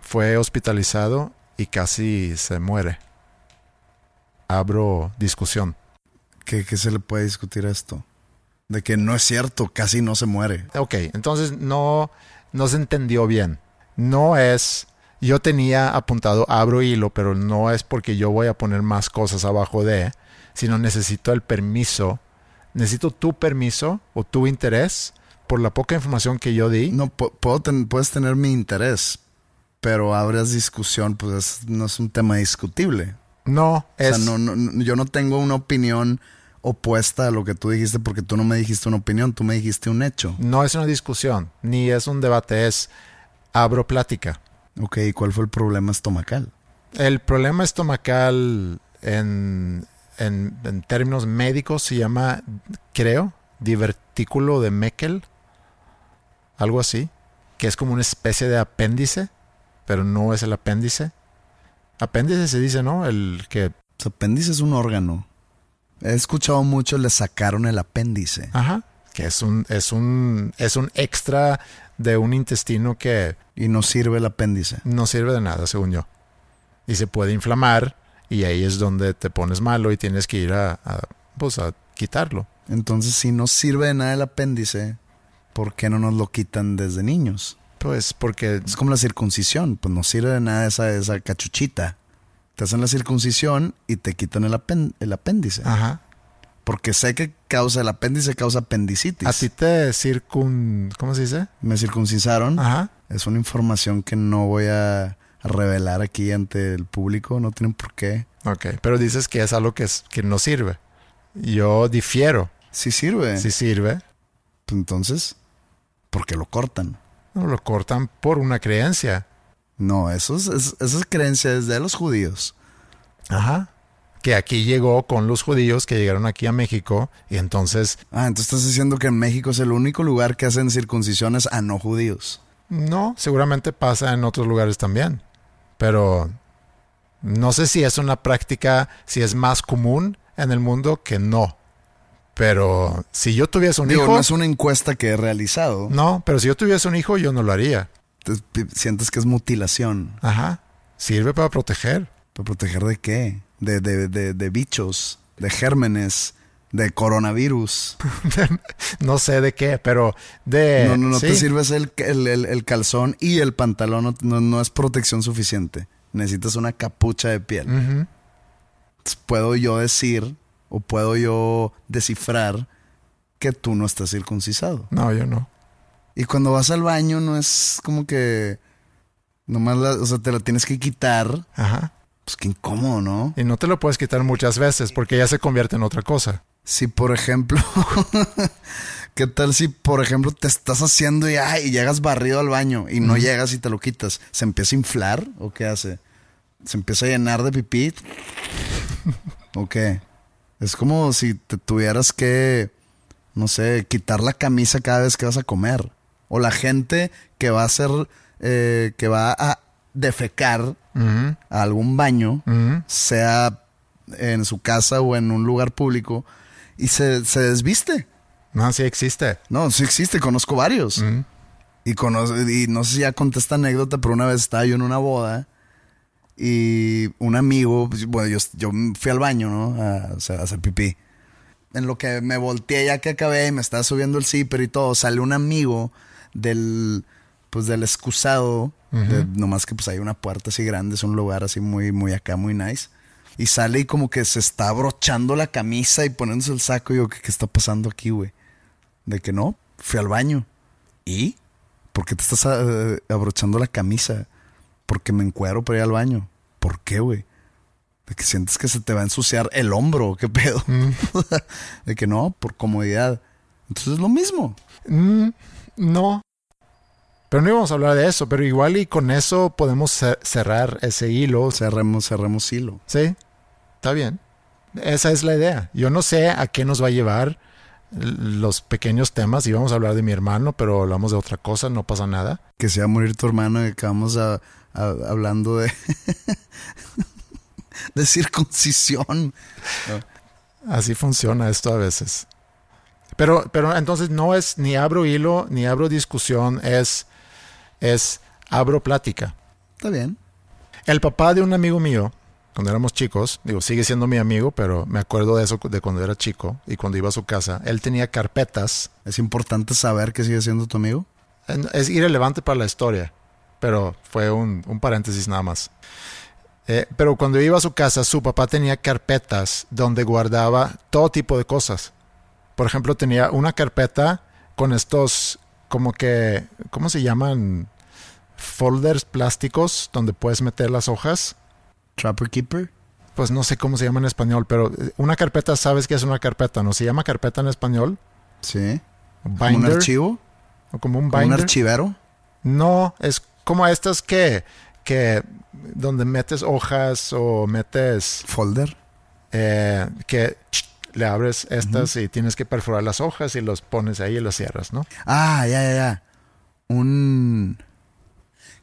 Fue hospitalizado y casi se muere. Abro discusión. ¿Qué, qué se le puede discutir a esto? De que no es cierto, casi no se muere. Ok, entonces no, no se entendió bien. No es, yo tenía apuntado abro hilo, pero no es porque yo voy a poner más cosas abajo de, sino necesito el permiso, necesito tu permiso o tu interés por la poca información que yo di. No, pu- puedo ten- puedes tener mi interés, pero abras discusión, pues es- no es un tema discutible. No, es, O sea, no, no- no- yo no tengo una opinión opuesta a lo que tú dijiste porque tú no me dijiste una opinión, tú me dijiste un hecho. no es una discusión, ni es un debate, es abro plática. Ok, ¿y cuál fue el problema estomacal? El problema estomacal en, en- en términos médicos se llama, creo, divertículo de Meckel, algo así, que es como una especie de apéndice, pero no es el apéndice. Apéndice se dice, ¿no? El que... Apéndice es un órgano. He escuchado mucho, le sacaron el apéndice. Ajá. Que es un, es un, es un extra de un intestino que Y no sirve el apéndice. no sirve de nada, según yo. Y se puede inflamar y ahí es donde te pones malo y tienes que ir a, a, pues, a quitarlo. Entonces, si no sirve de nada el apéndice, ¿por qué no nos lo quitan desde niños? Pues porque Es como la circuncisión, pues no sirve de nada esa, esa cachuchita. Te hacen la circuncisión y te quitan el, apén- el apéndice. ajá, Porque sé que causa el apéndice, causa apendicitis. a ti te circun ¿cómo se dice? Me circuncisaron. Ajá. Es una información que no voy a revelar aquí ante el público, no tienen por qué. Ok, pero dices que es algo que, es, que no sirve. Yo difiero. Si sirve, Si sirve, pues entonces, ¿por qué lo cortan? no lo cortan por una creencia. No, eso es, es- esa es creencia desde los judíos. Ajá. Que aquí llegó con los judíos que llegaron aquí a México y entonces Ah, entonces estás diciendo que en México es el único lugar que hacen circuncisiones a no judíos. no, seguramente pasa en otros lugares también. Pero no sé si es una práctica, si es más común en el mundo que no. Pero si yo tuviese un Digo, hijo, no es una encuesta que he realizado. no, pero si yo tuviese un hijo yo no lo haría. Sientes que es mutilación. Ajá. Sirve para proteger. ¿Para proteger de qué? De, de, de, de bichos, de gérmenes, de coronavirus. no sé de qué, pero de... No, no, no te sirves el, el- el- el calzón y el pantalón, no, no- no es protección suficiente. Necesitas una capucha de piel. Entonces, puedo yo decir o puedo yo descifrar que tú no estás circuncisado. No, yo no. Y cuando vas al baño no es como que nomás la, o sea, te la tienes que quitar. Ajá. Pues qué incómodo, ¿no? Y no te lo puedes quitar muchas veces porque ya se convierte en otra cosa. Si por ejemplo, ¿qué tal si por ejemplo te estás haciendo y, ay, y llegas barrido al baño y no llegas y te lo quitas? ¿Se empieza a inflar o qué hace? se empieza a llenar de pipí. ¿O qué? Es como si te tuvieras que, no sé, quitar la camisa cada vez que vas a comer. O la gente que va a hacer, eh, que va a defecar a algún baño, sea en su casa o en un lugar público, y se, se desviste. No, sí existe. No, sí existe, conozco varios. Y, cono- y no sé si ya conté esta anécdota, pero una vez estaba yo en una boda y un amigo, pues, bueno, yo, yo fui al baño, ¿no? A, o sea, a hacer pipí. En lo que me volteé ya que acabé y me estaba subiendo el zipper y todo, sale un amigo del, pues del excusado, de- nomás que pues hay una puerta así grande, es un lugar así muy, muy acá, muy nice. Y sale y como que se está abrochando la camisa y poniéndose el saco. Y yo, ¿qué, qué está pasando aquí, güey? De que no, fui al baño. ¿Y? ¿Por qué te estás eh, abrochando la camisa? Porque me encuero para ir al baño. ¿Por qué, güey? De que sientes que se te va a ensuciar el hombro, ¿qué pedo? de que no, por comodidad. Entonces es lo mismo. Mm, no. Pero no íbamos a hablar de eso, pero igual y con eso podemos ce- cerrar ese hilo. Cerremos, cerremos hilo. Sí, está bien. Esa es la idea. Yo no sé a qué nos va a llevar los pequeños temas. Íbamos a hablar de mi hermano, pero hablamos de otra cosa, no pasa nada. Que se va a morir tu hermano y acabamos a- a- hablando de... de circuncisión. Así funciona esto a veces. Pero, pero entonces no es ni abro hilo ni abro discusión, es, es abro plática. Está bien. El papá de un amigo mío, cuando éramos chicos, digo, sigue siendo mi amigo, pero me acuerdo de eso de cuando era chico y cuando iba a su casa. Él tenía carpetas. Es importante saber que sigue siendo tu amigo. Es irrelevante para la historia, pero fue un, un paréntesis nada más. Eh, pero cuando iba a su casa, su papá tenía carpetas donde guardaba todo tipo de cosas. Por ejemplo, tenía una carpeta con estos, como que, ¿cómo se llaman? Folders plásticos donde puedes meter las hojas. Trapper Keeper. Pues no sé cómo se llama en español, pero una carpeta, ¿sabes qué es una carpeta? ¿No se llama carpeta en español? Sí. Como un Binder. archivo. o como un Como un binder. archivero. No, es como estas que, que donde metes hojas o metes Folder. eh, que le abres estas y tienes que perforar las hojas y los pones ahí y los cierras, ¿no? Ah, ya, ya, ya. Un.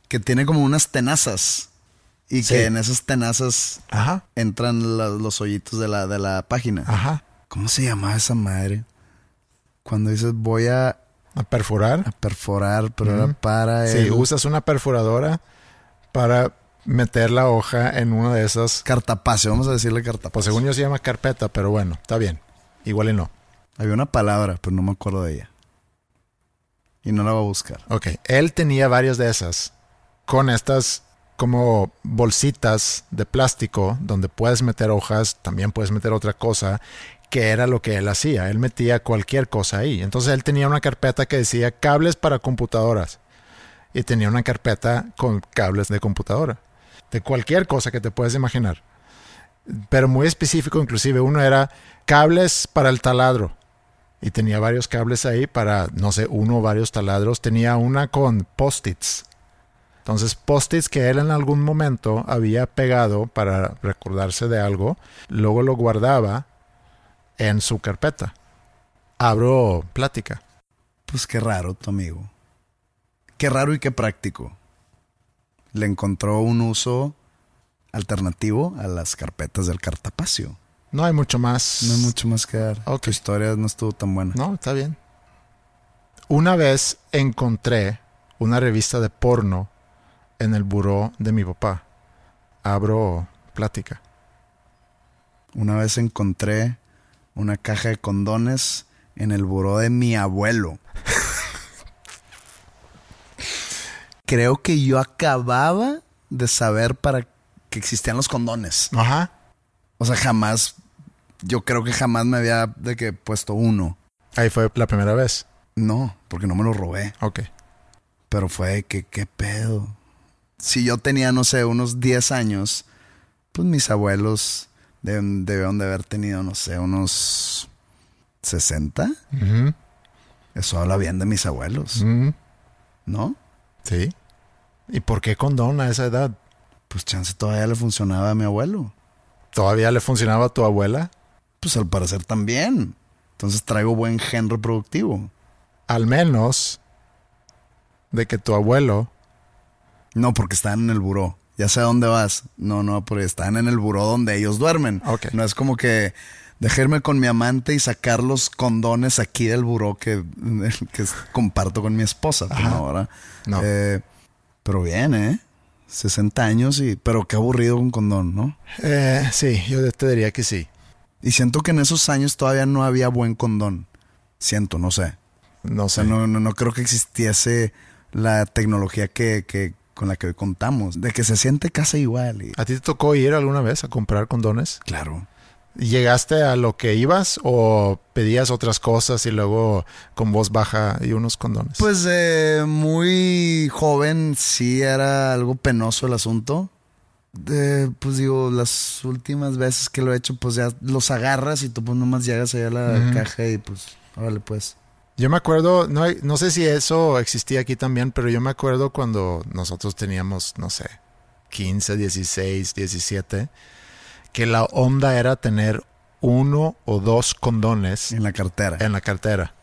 Que tiene como unas tenazas. Y Sí. que en esas tenazas Ajá, entran la- los hoyitos de la, de la página. ajá. ¿Cómo se llamaba esa madre? Cuando dices voy a, A perforar. a perforar, pero era para Sí, el usas una perforadora para meter la hoja en una de esas. cartapacio. Vamos a decirle cartapacio. Pues según yo se llama carpeta, pero bueno, está bien. Igual y no. Había una palabra, pero no me acuerdo de ella. Y no la voy a buscar. Ok, él tenía varias de esas con estas como bolsitas de plástico donde puedes meter hojas, también puedes meter otra cosa, que era lo que él hacía. Él metía cualquier cosa ahí. Entonces él tenía una carpeta que decía cables para computadoras y tenía una carpeta con cables de computadora, de cualquier cosa que te puedes imaginar. Pero muy específico, inclusive uno era cables para el taladro y tenía varios cables ahí para, no sé, uno o varios taladros. Tenía una con post-its. Entonces, post-its que él en algún momento había pegado para recordarse de algo, luego lo guardaba en su carpeta. Abro plática. Pues qué raro tu amigo. Qué raro y qué práctico. Le encontró un uso alternativo a las carpetas del cartapacio. No hay mucho más. No hay mucho más que dar. Ok. Tu historia no estuvo tan buena. No, está bien. Una vez encontré una revista de porno en el buró de mi papá. Abro plática. Una vez encontré una caja de condones en el buró de mi abuelo. Creo que yo acababa de saber para que existían los condones. Ajá. O sea, jamás, yo creo que jamás me había de que puesto uno. Ahí fue la primera vez. No, porque no me lo robé. Ok. Pero fue que, ¿qué pedo? Si yo tenía, no sé, unos 10 años, pues mis abuelos deben- debieron de haber tenido, no sé, unos 60. Ujú, Eso habla bien de mis abuelos, ujú. ¿no? Sí. ¿Y por qué condón a esa edad? Pues chance todavía le funcionaba a mi abuelo. ¿Todavía le funcionaba a tu abuela? Pues al parecer también. Entonces traigo buen gen reproductivo. Al menos de que tu abuelo... No, porque están en el buró. Ya sé a dónde vas. No, no, porque están en el buró donde ellos duermen. No es como que dejarme con mi amante y sacar los condones aquí del buró que, que comparto con mi esposa. Pues no, ¿verdad? No. Eh, pero bien, ¿eh? 60 años y... Pero qué aburrido un condón, ¿no? Eh, sí, yo te diría que sí. Y siento que en esos años todavía no había buen condón. Siento, no sé. No O sé. sea, no, no, no creo que existiese la tecnología que, que con la que hoy contamos. De que se siente casi igual. Y, ¿A ti te tocó ir alguna vez a comprar condones? claro. ¿Llegaste a lo que ibas o pedías otras cosas y luego con voz baja y unos condones? Pues eh, muy joven sí era algo penoso el asunto. Eh, pues digo, las últimas veces que lo he hecho, pues ya los agarras y tú pues nomás llegas allá a la caja y pues, órale pues. Yo me acuerdo, no, no sé si eso existía aquí también, pero yo me acuerdo cuando nosotros teníamos, no sé, 15, 16, 17, que la onda era tener uno o dos condones En la cartera. en la cartera.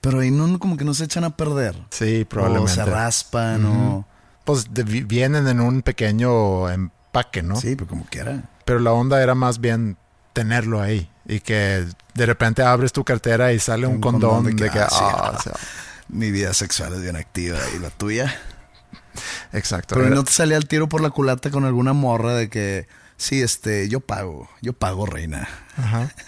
Pero ahí no, como que no se echan a perder. Sí, O probablemente. se raspan o... Pues de- vienen en un pequeño empaque, ¿no? Sí, pero como quiera. Pero la onda era más bien tenerlo ahí y que de repente abres tu cartera y sale un, Un condón, condón de que, ah, sí, ah, ah, o sea, Mi vida sexual es bien activa y la tuya. exacto. Pero no te salía el tiro por la culata con alguna morra de que, sí, este, yo pago, yo pago, reina. Ajá.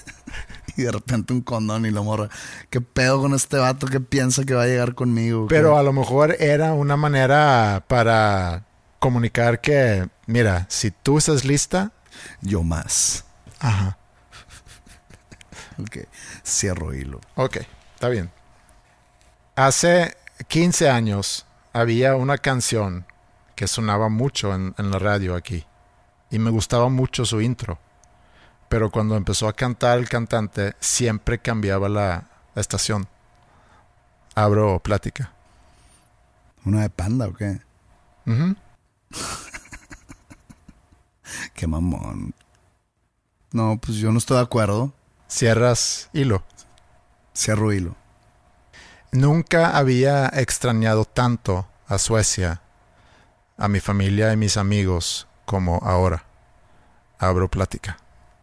Y de repente un condón y la morra, ¿qué pedo con este vato que piensa que va a llegar conmigo? Pero ¿Qué? a lo mejor era una manera para comunicar que, mira, si tú estás lista, yo más. ajá, Ok, cierro hilo. ok, está bien. Hace 15 años había una canción que sonaba mucho en, en la radio aquí y me gustaba mucho su intro. Pero cuando empezó a cantar el cantante, siempre cambiaba la estación. Abro plática. ¿Una de panda o qué? Ujú. Qué mamón. No, pues yo no estoy de acuerdo. Cierras hilo. Cierro hilo. Nunca había extrañado tanto a Suecia, a mi familia y mis amigos como ahora. Abro plática.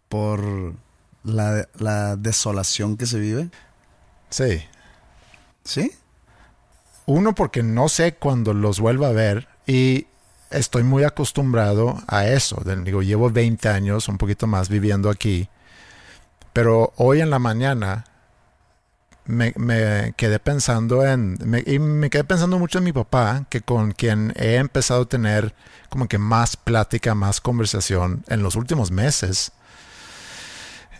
Por la, la desolación que se vive. Sí. ¿Sí? Uno porque no sé cuándo los vuelva a ver y estoy muy acostumbrado a eso. Digo, llevo 20 años, un poquito más viviendo aquí. Pero hoy en la mañana me, quedé pensando en... y me quedé pensando mucho en mi papá, que con quien he empezado a tener como que más plática, más conversación en los últimos meses.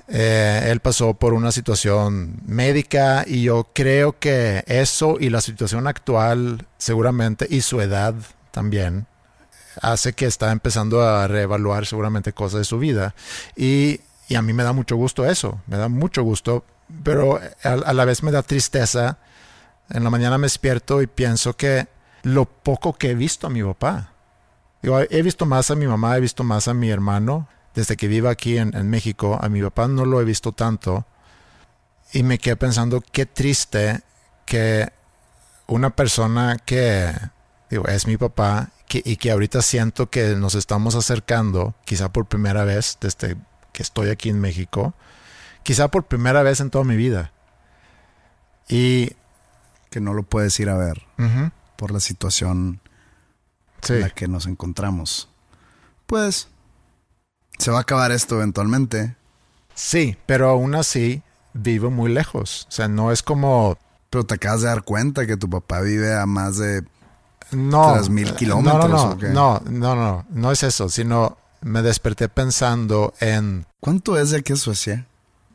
Eh, él pasó por una situación médica y yo creo que eso y la situación actual seguramente y su edad también hace que está empezando a reevaluar seguramente cosas de su vida y, y a mí me da mucho gusto eso, me da mucho gusto, pero a, la vez me da tristeza. En la mañana me despierto y pienso que lo poco que he visto a mi papá. Digo, he visto más a mi mamá, he visto más a mi hermano, desde que vivo aquí en, en México, a mi papá no lo he visto tanto. Y me quedé pensando qué triste que una persona que, digo, es mi papá que- y que ahorita siento que nos estamos acercando, quizá por primera vez desde que estoy aquí en México, quizá por primera vez en toda mi vida. Y, Que no lo puedes ir a ver por la situación sí, en la que nos encontramos. Pues se va a acabar esto eventualmente, sí, pero aún así vivo muy lejos. O sea, no es como pero te acabas de dar cuenta que tu papá vive a más de No. 3,000 eh, kilómetros, No, ¿o no, no, no, no, no, no es eso, sino me desperté pensando en... ¿Cuánto es de aquí a Suecia?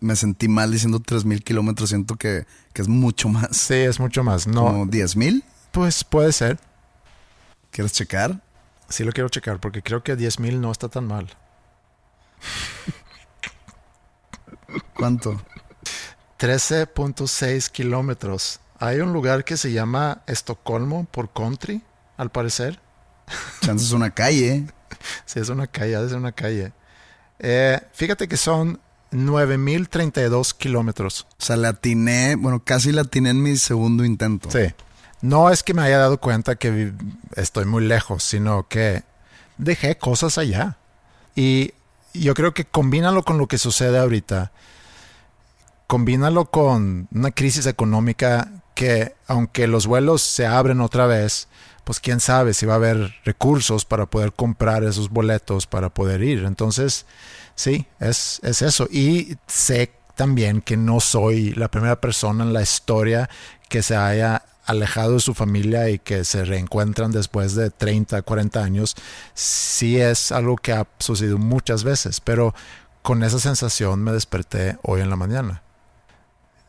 Me sentí mal diciendo 3000 kilómetros, siento que, que es mucho más. Sí, es mucho más. No, ¿Como 10 mil? pues puede ser. ¿Quieres checar? Sí lo quiero checar porque creo que 10.000 no está tan mal. ¿Cuánto? 13.6 kilómetros. Hay un lugar que se llama Estocolmo por country, al parecer. Chance es una calle Sí, es una calle, es una calle. Eh, fíjate que son 9.032 kilómetros. O sea, la atiné, bueno, casi la atiné en mi segundo intento. Sí. No es que me haya dado cuenta que estoy muy lejos, sino que dejé cosas allá. Y yo creo que combínalo con lo que sucede ahorita. Combínalo con una crisis económica que, aunque los vuelos se abren otra vez, pues quién sabe si va a haber recursos para poder comprar esos boletos para poder ir. Entonces, sí, es, es eso. Y sé también que no soy la primera persona en la historia que se haya alejado de su familia y que se reencuentran después de 30, 40 años. Sí es algo que ha sucedido muchas veces, pero con esa sensación me desperté hoy en la mañana.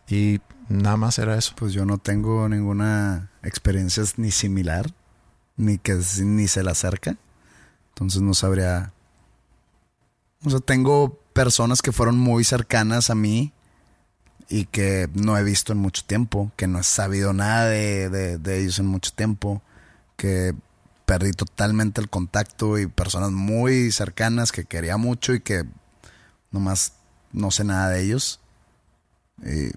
Y nada más era eso. Pues yo no tengo ninguna experiencia ni similar, ni que ni se la acerca. Entonces no sabría. O sea, tengo personas que fueron muy cercanas a mí y que no he visto en mucho tiempo, que no he sabido nada de, de- ellos en mucho tiempo, que perdí totalmente el contacto y personas muy cercanas que quería mucho y que nomás no sé nada de ellos. Y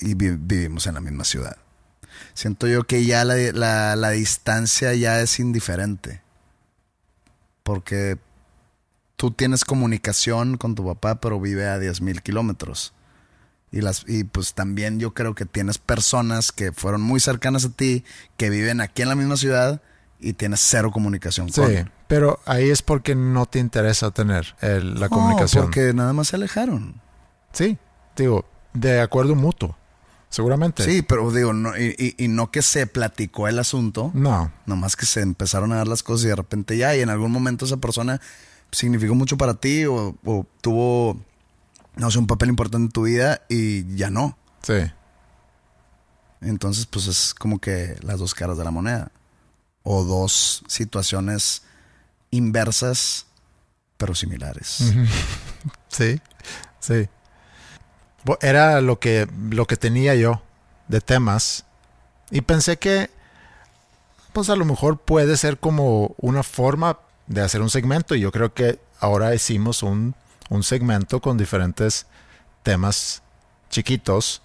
y vi- vivimos en la misma ciudad. Siento yo que ya la, la- la distancia ya es indiferente. Porque tú tienes comunicación con tu papá, pero vive a 10 mil kilómetros. Y, las, y pues también yo creo que tienes personas que fueron muy cercanas a ti, que viven aquí en la misma ciudad y tienes cero comunicación Sí, con. pero ahí es porque no te interesa tener el- la comunicación. porque nada más se alejaron. Sí, digo, de acuerdo mutuo, seguramente. Sí, pero digo, no, y, y- y no que se platicó el asunto. No, Nomás que se empezaron a dar las cosas y de repente ya, y en algún momento esa persona significó mucho para ti o, o tuvo, no sé, un papel importante en tu vida y ya no. sí. Entonces, pues es como que las dos caras de la moneda. O dos situaciones inversas, pero similares. Sí, sí. Era lo que, lo que tenía yo de temas. Y pensé que, pues a lo mejor puede ser como una forma de hacer un segmento. Y yo creo que ahora hicimos un, un segmento con diferentes temas chiquitos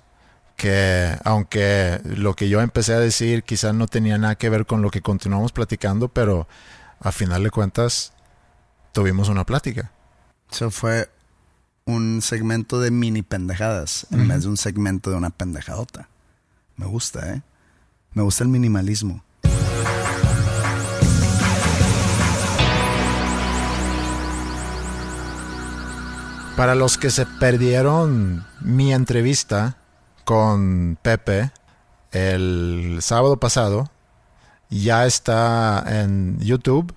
que aunque lo que yo empecé a decir quizás no tenía nada que ver con lo que continuamos platicando, pero a final de cuentas tuvimos una plática. Eso fue un segmento de mini pendejadas en vez de un segmento de una pendejadota. Me gusta, ¿eh? Me gusta el minimalismo. Para los que se perdieron mi entrevista con Pepe el sábado pasado, ya está en YouTube,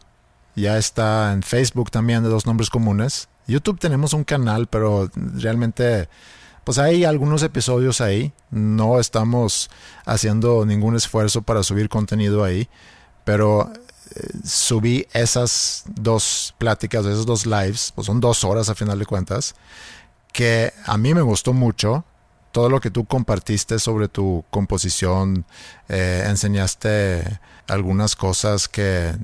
ya está en Facebook también de Dos Nombres Comunes. YouTube tenemos un canal, pero realmente, pues hay algunos episodios ahí. No estamos haciendo ningún esfuerzo para subir contenido ahí, pero eh, subí esas dos pláticas, esos dos lives, pues son dos horas a final de cuentas, que a mí me gustó mucho. Todo lo que tú compartiste sobre tu composición, eh, enseñaste algunas cosas que,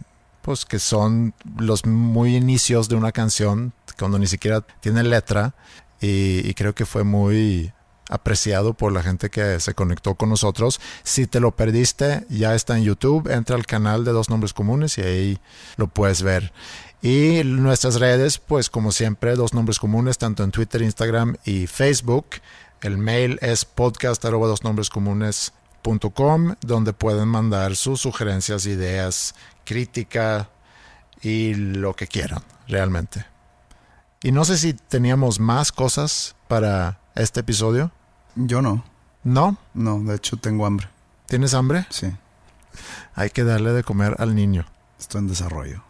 pues, que son los muy inicios de una canción, cuando ni siquiera tiene letra, y, creo que fue muy apreciado por la gente que se conectó con nosotros. Si te lo perdiste, ya está en YouTube, entra al canal de Dos Nombres Comunes y ahí lo puedes ver. Y nuestras redes, pues como siempre, Dos Nombres Comunes, tanto en Twitter, Instagram y Facebook. El mail es podcast.dosnombrescomunes.com, donde pueden mandar sus sugerencias, ideas, crítica y lo que quieran, realmente. Y no sé si teníamos más cosas para este episodio. Yo no. ¿No? No, de hecho tengo hambre. ¿Tienes hambre? Sí, Hay que darle de comer al niño. estoy en desarrollo.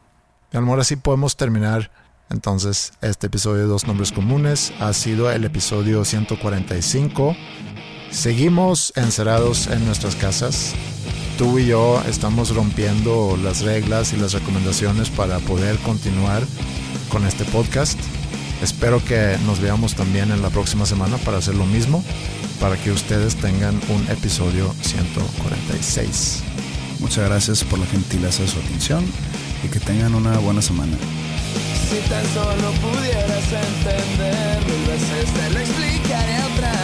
Y a lo mejor así podemos terminar entonces este episodio de Dos Nombres Comunes. Ha sido el episodio 145. Seguimos encerrados en nuestras casas. Tú y yo estamos rompiendo las reglas y las recomendaciones para poder continuar con este podcast. Espero que nos veamos también en la próxima semana para hacer lo mismo, para que ustedes tengan un episodio 146. Muchas gracias por la gentileza de su atención y que tengan una buena semana. Si tan solo pudieras entender, mil veces te lo explicaré otra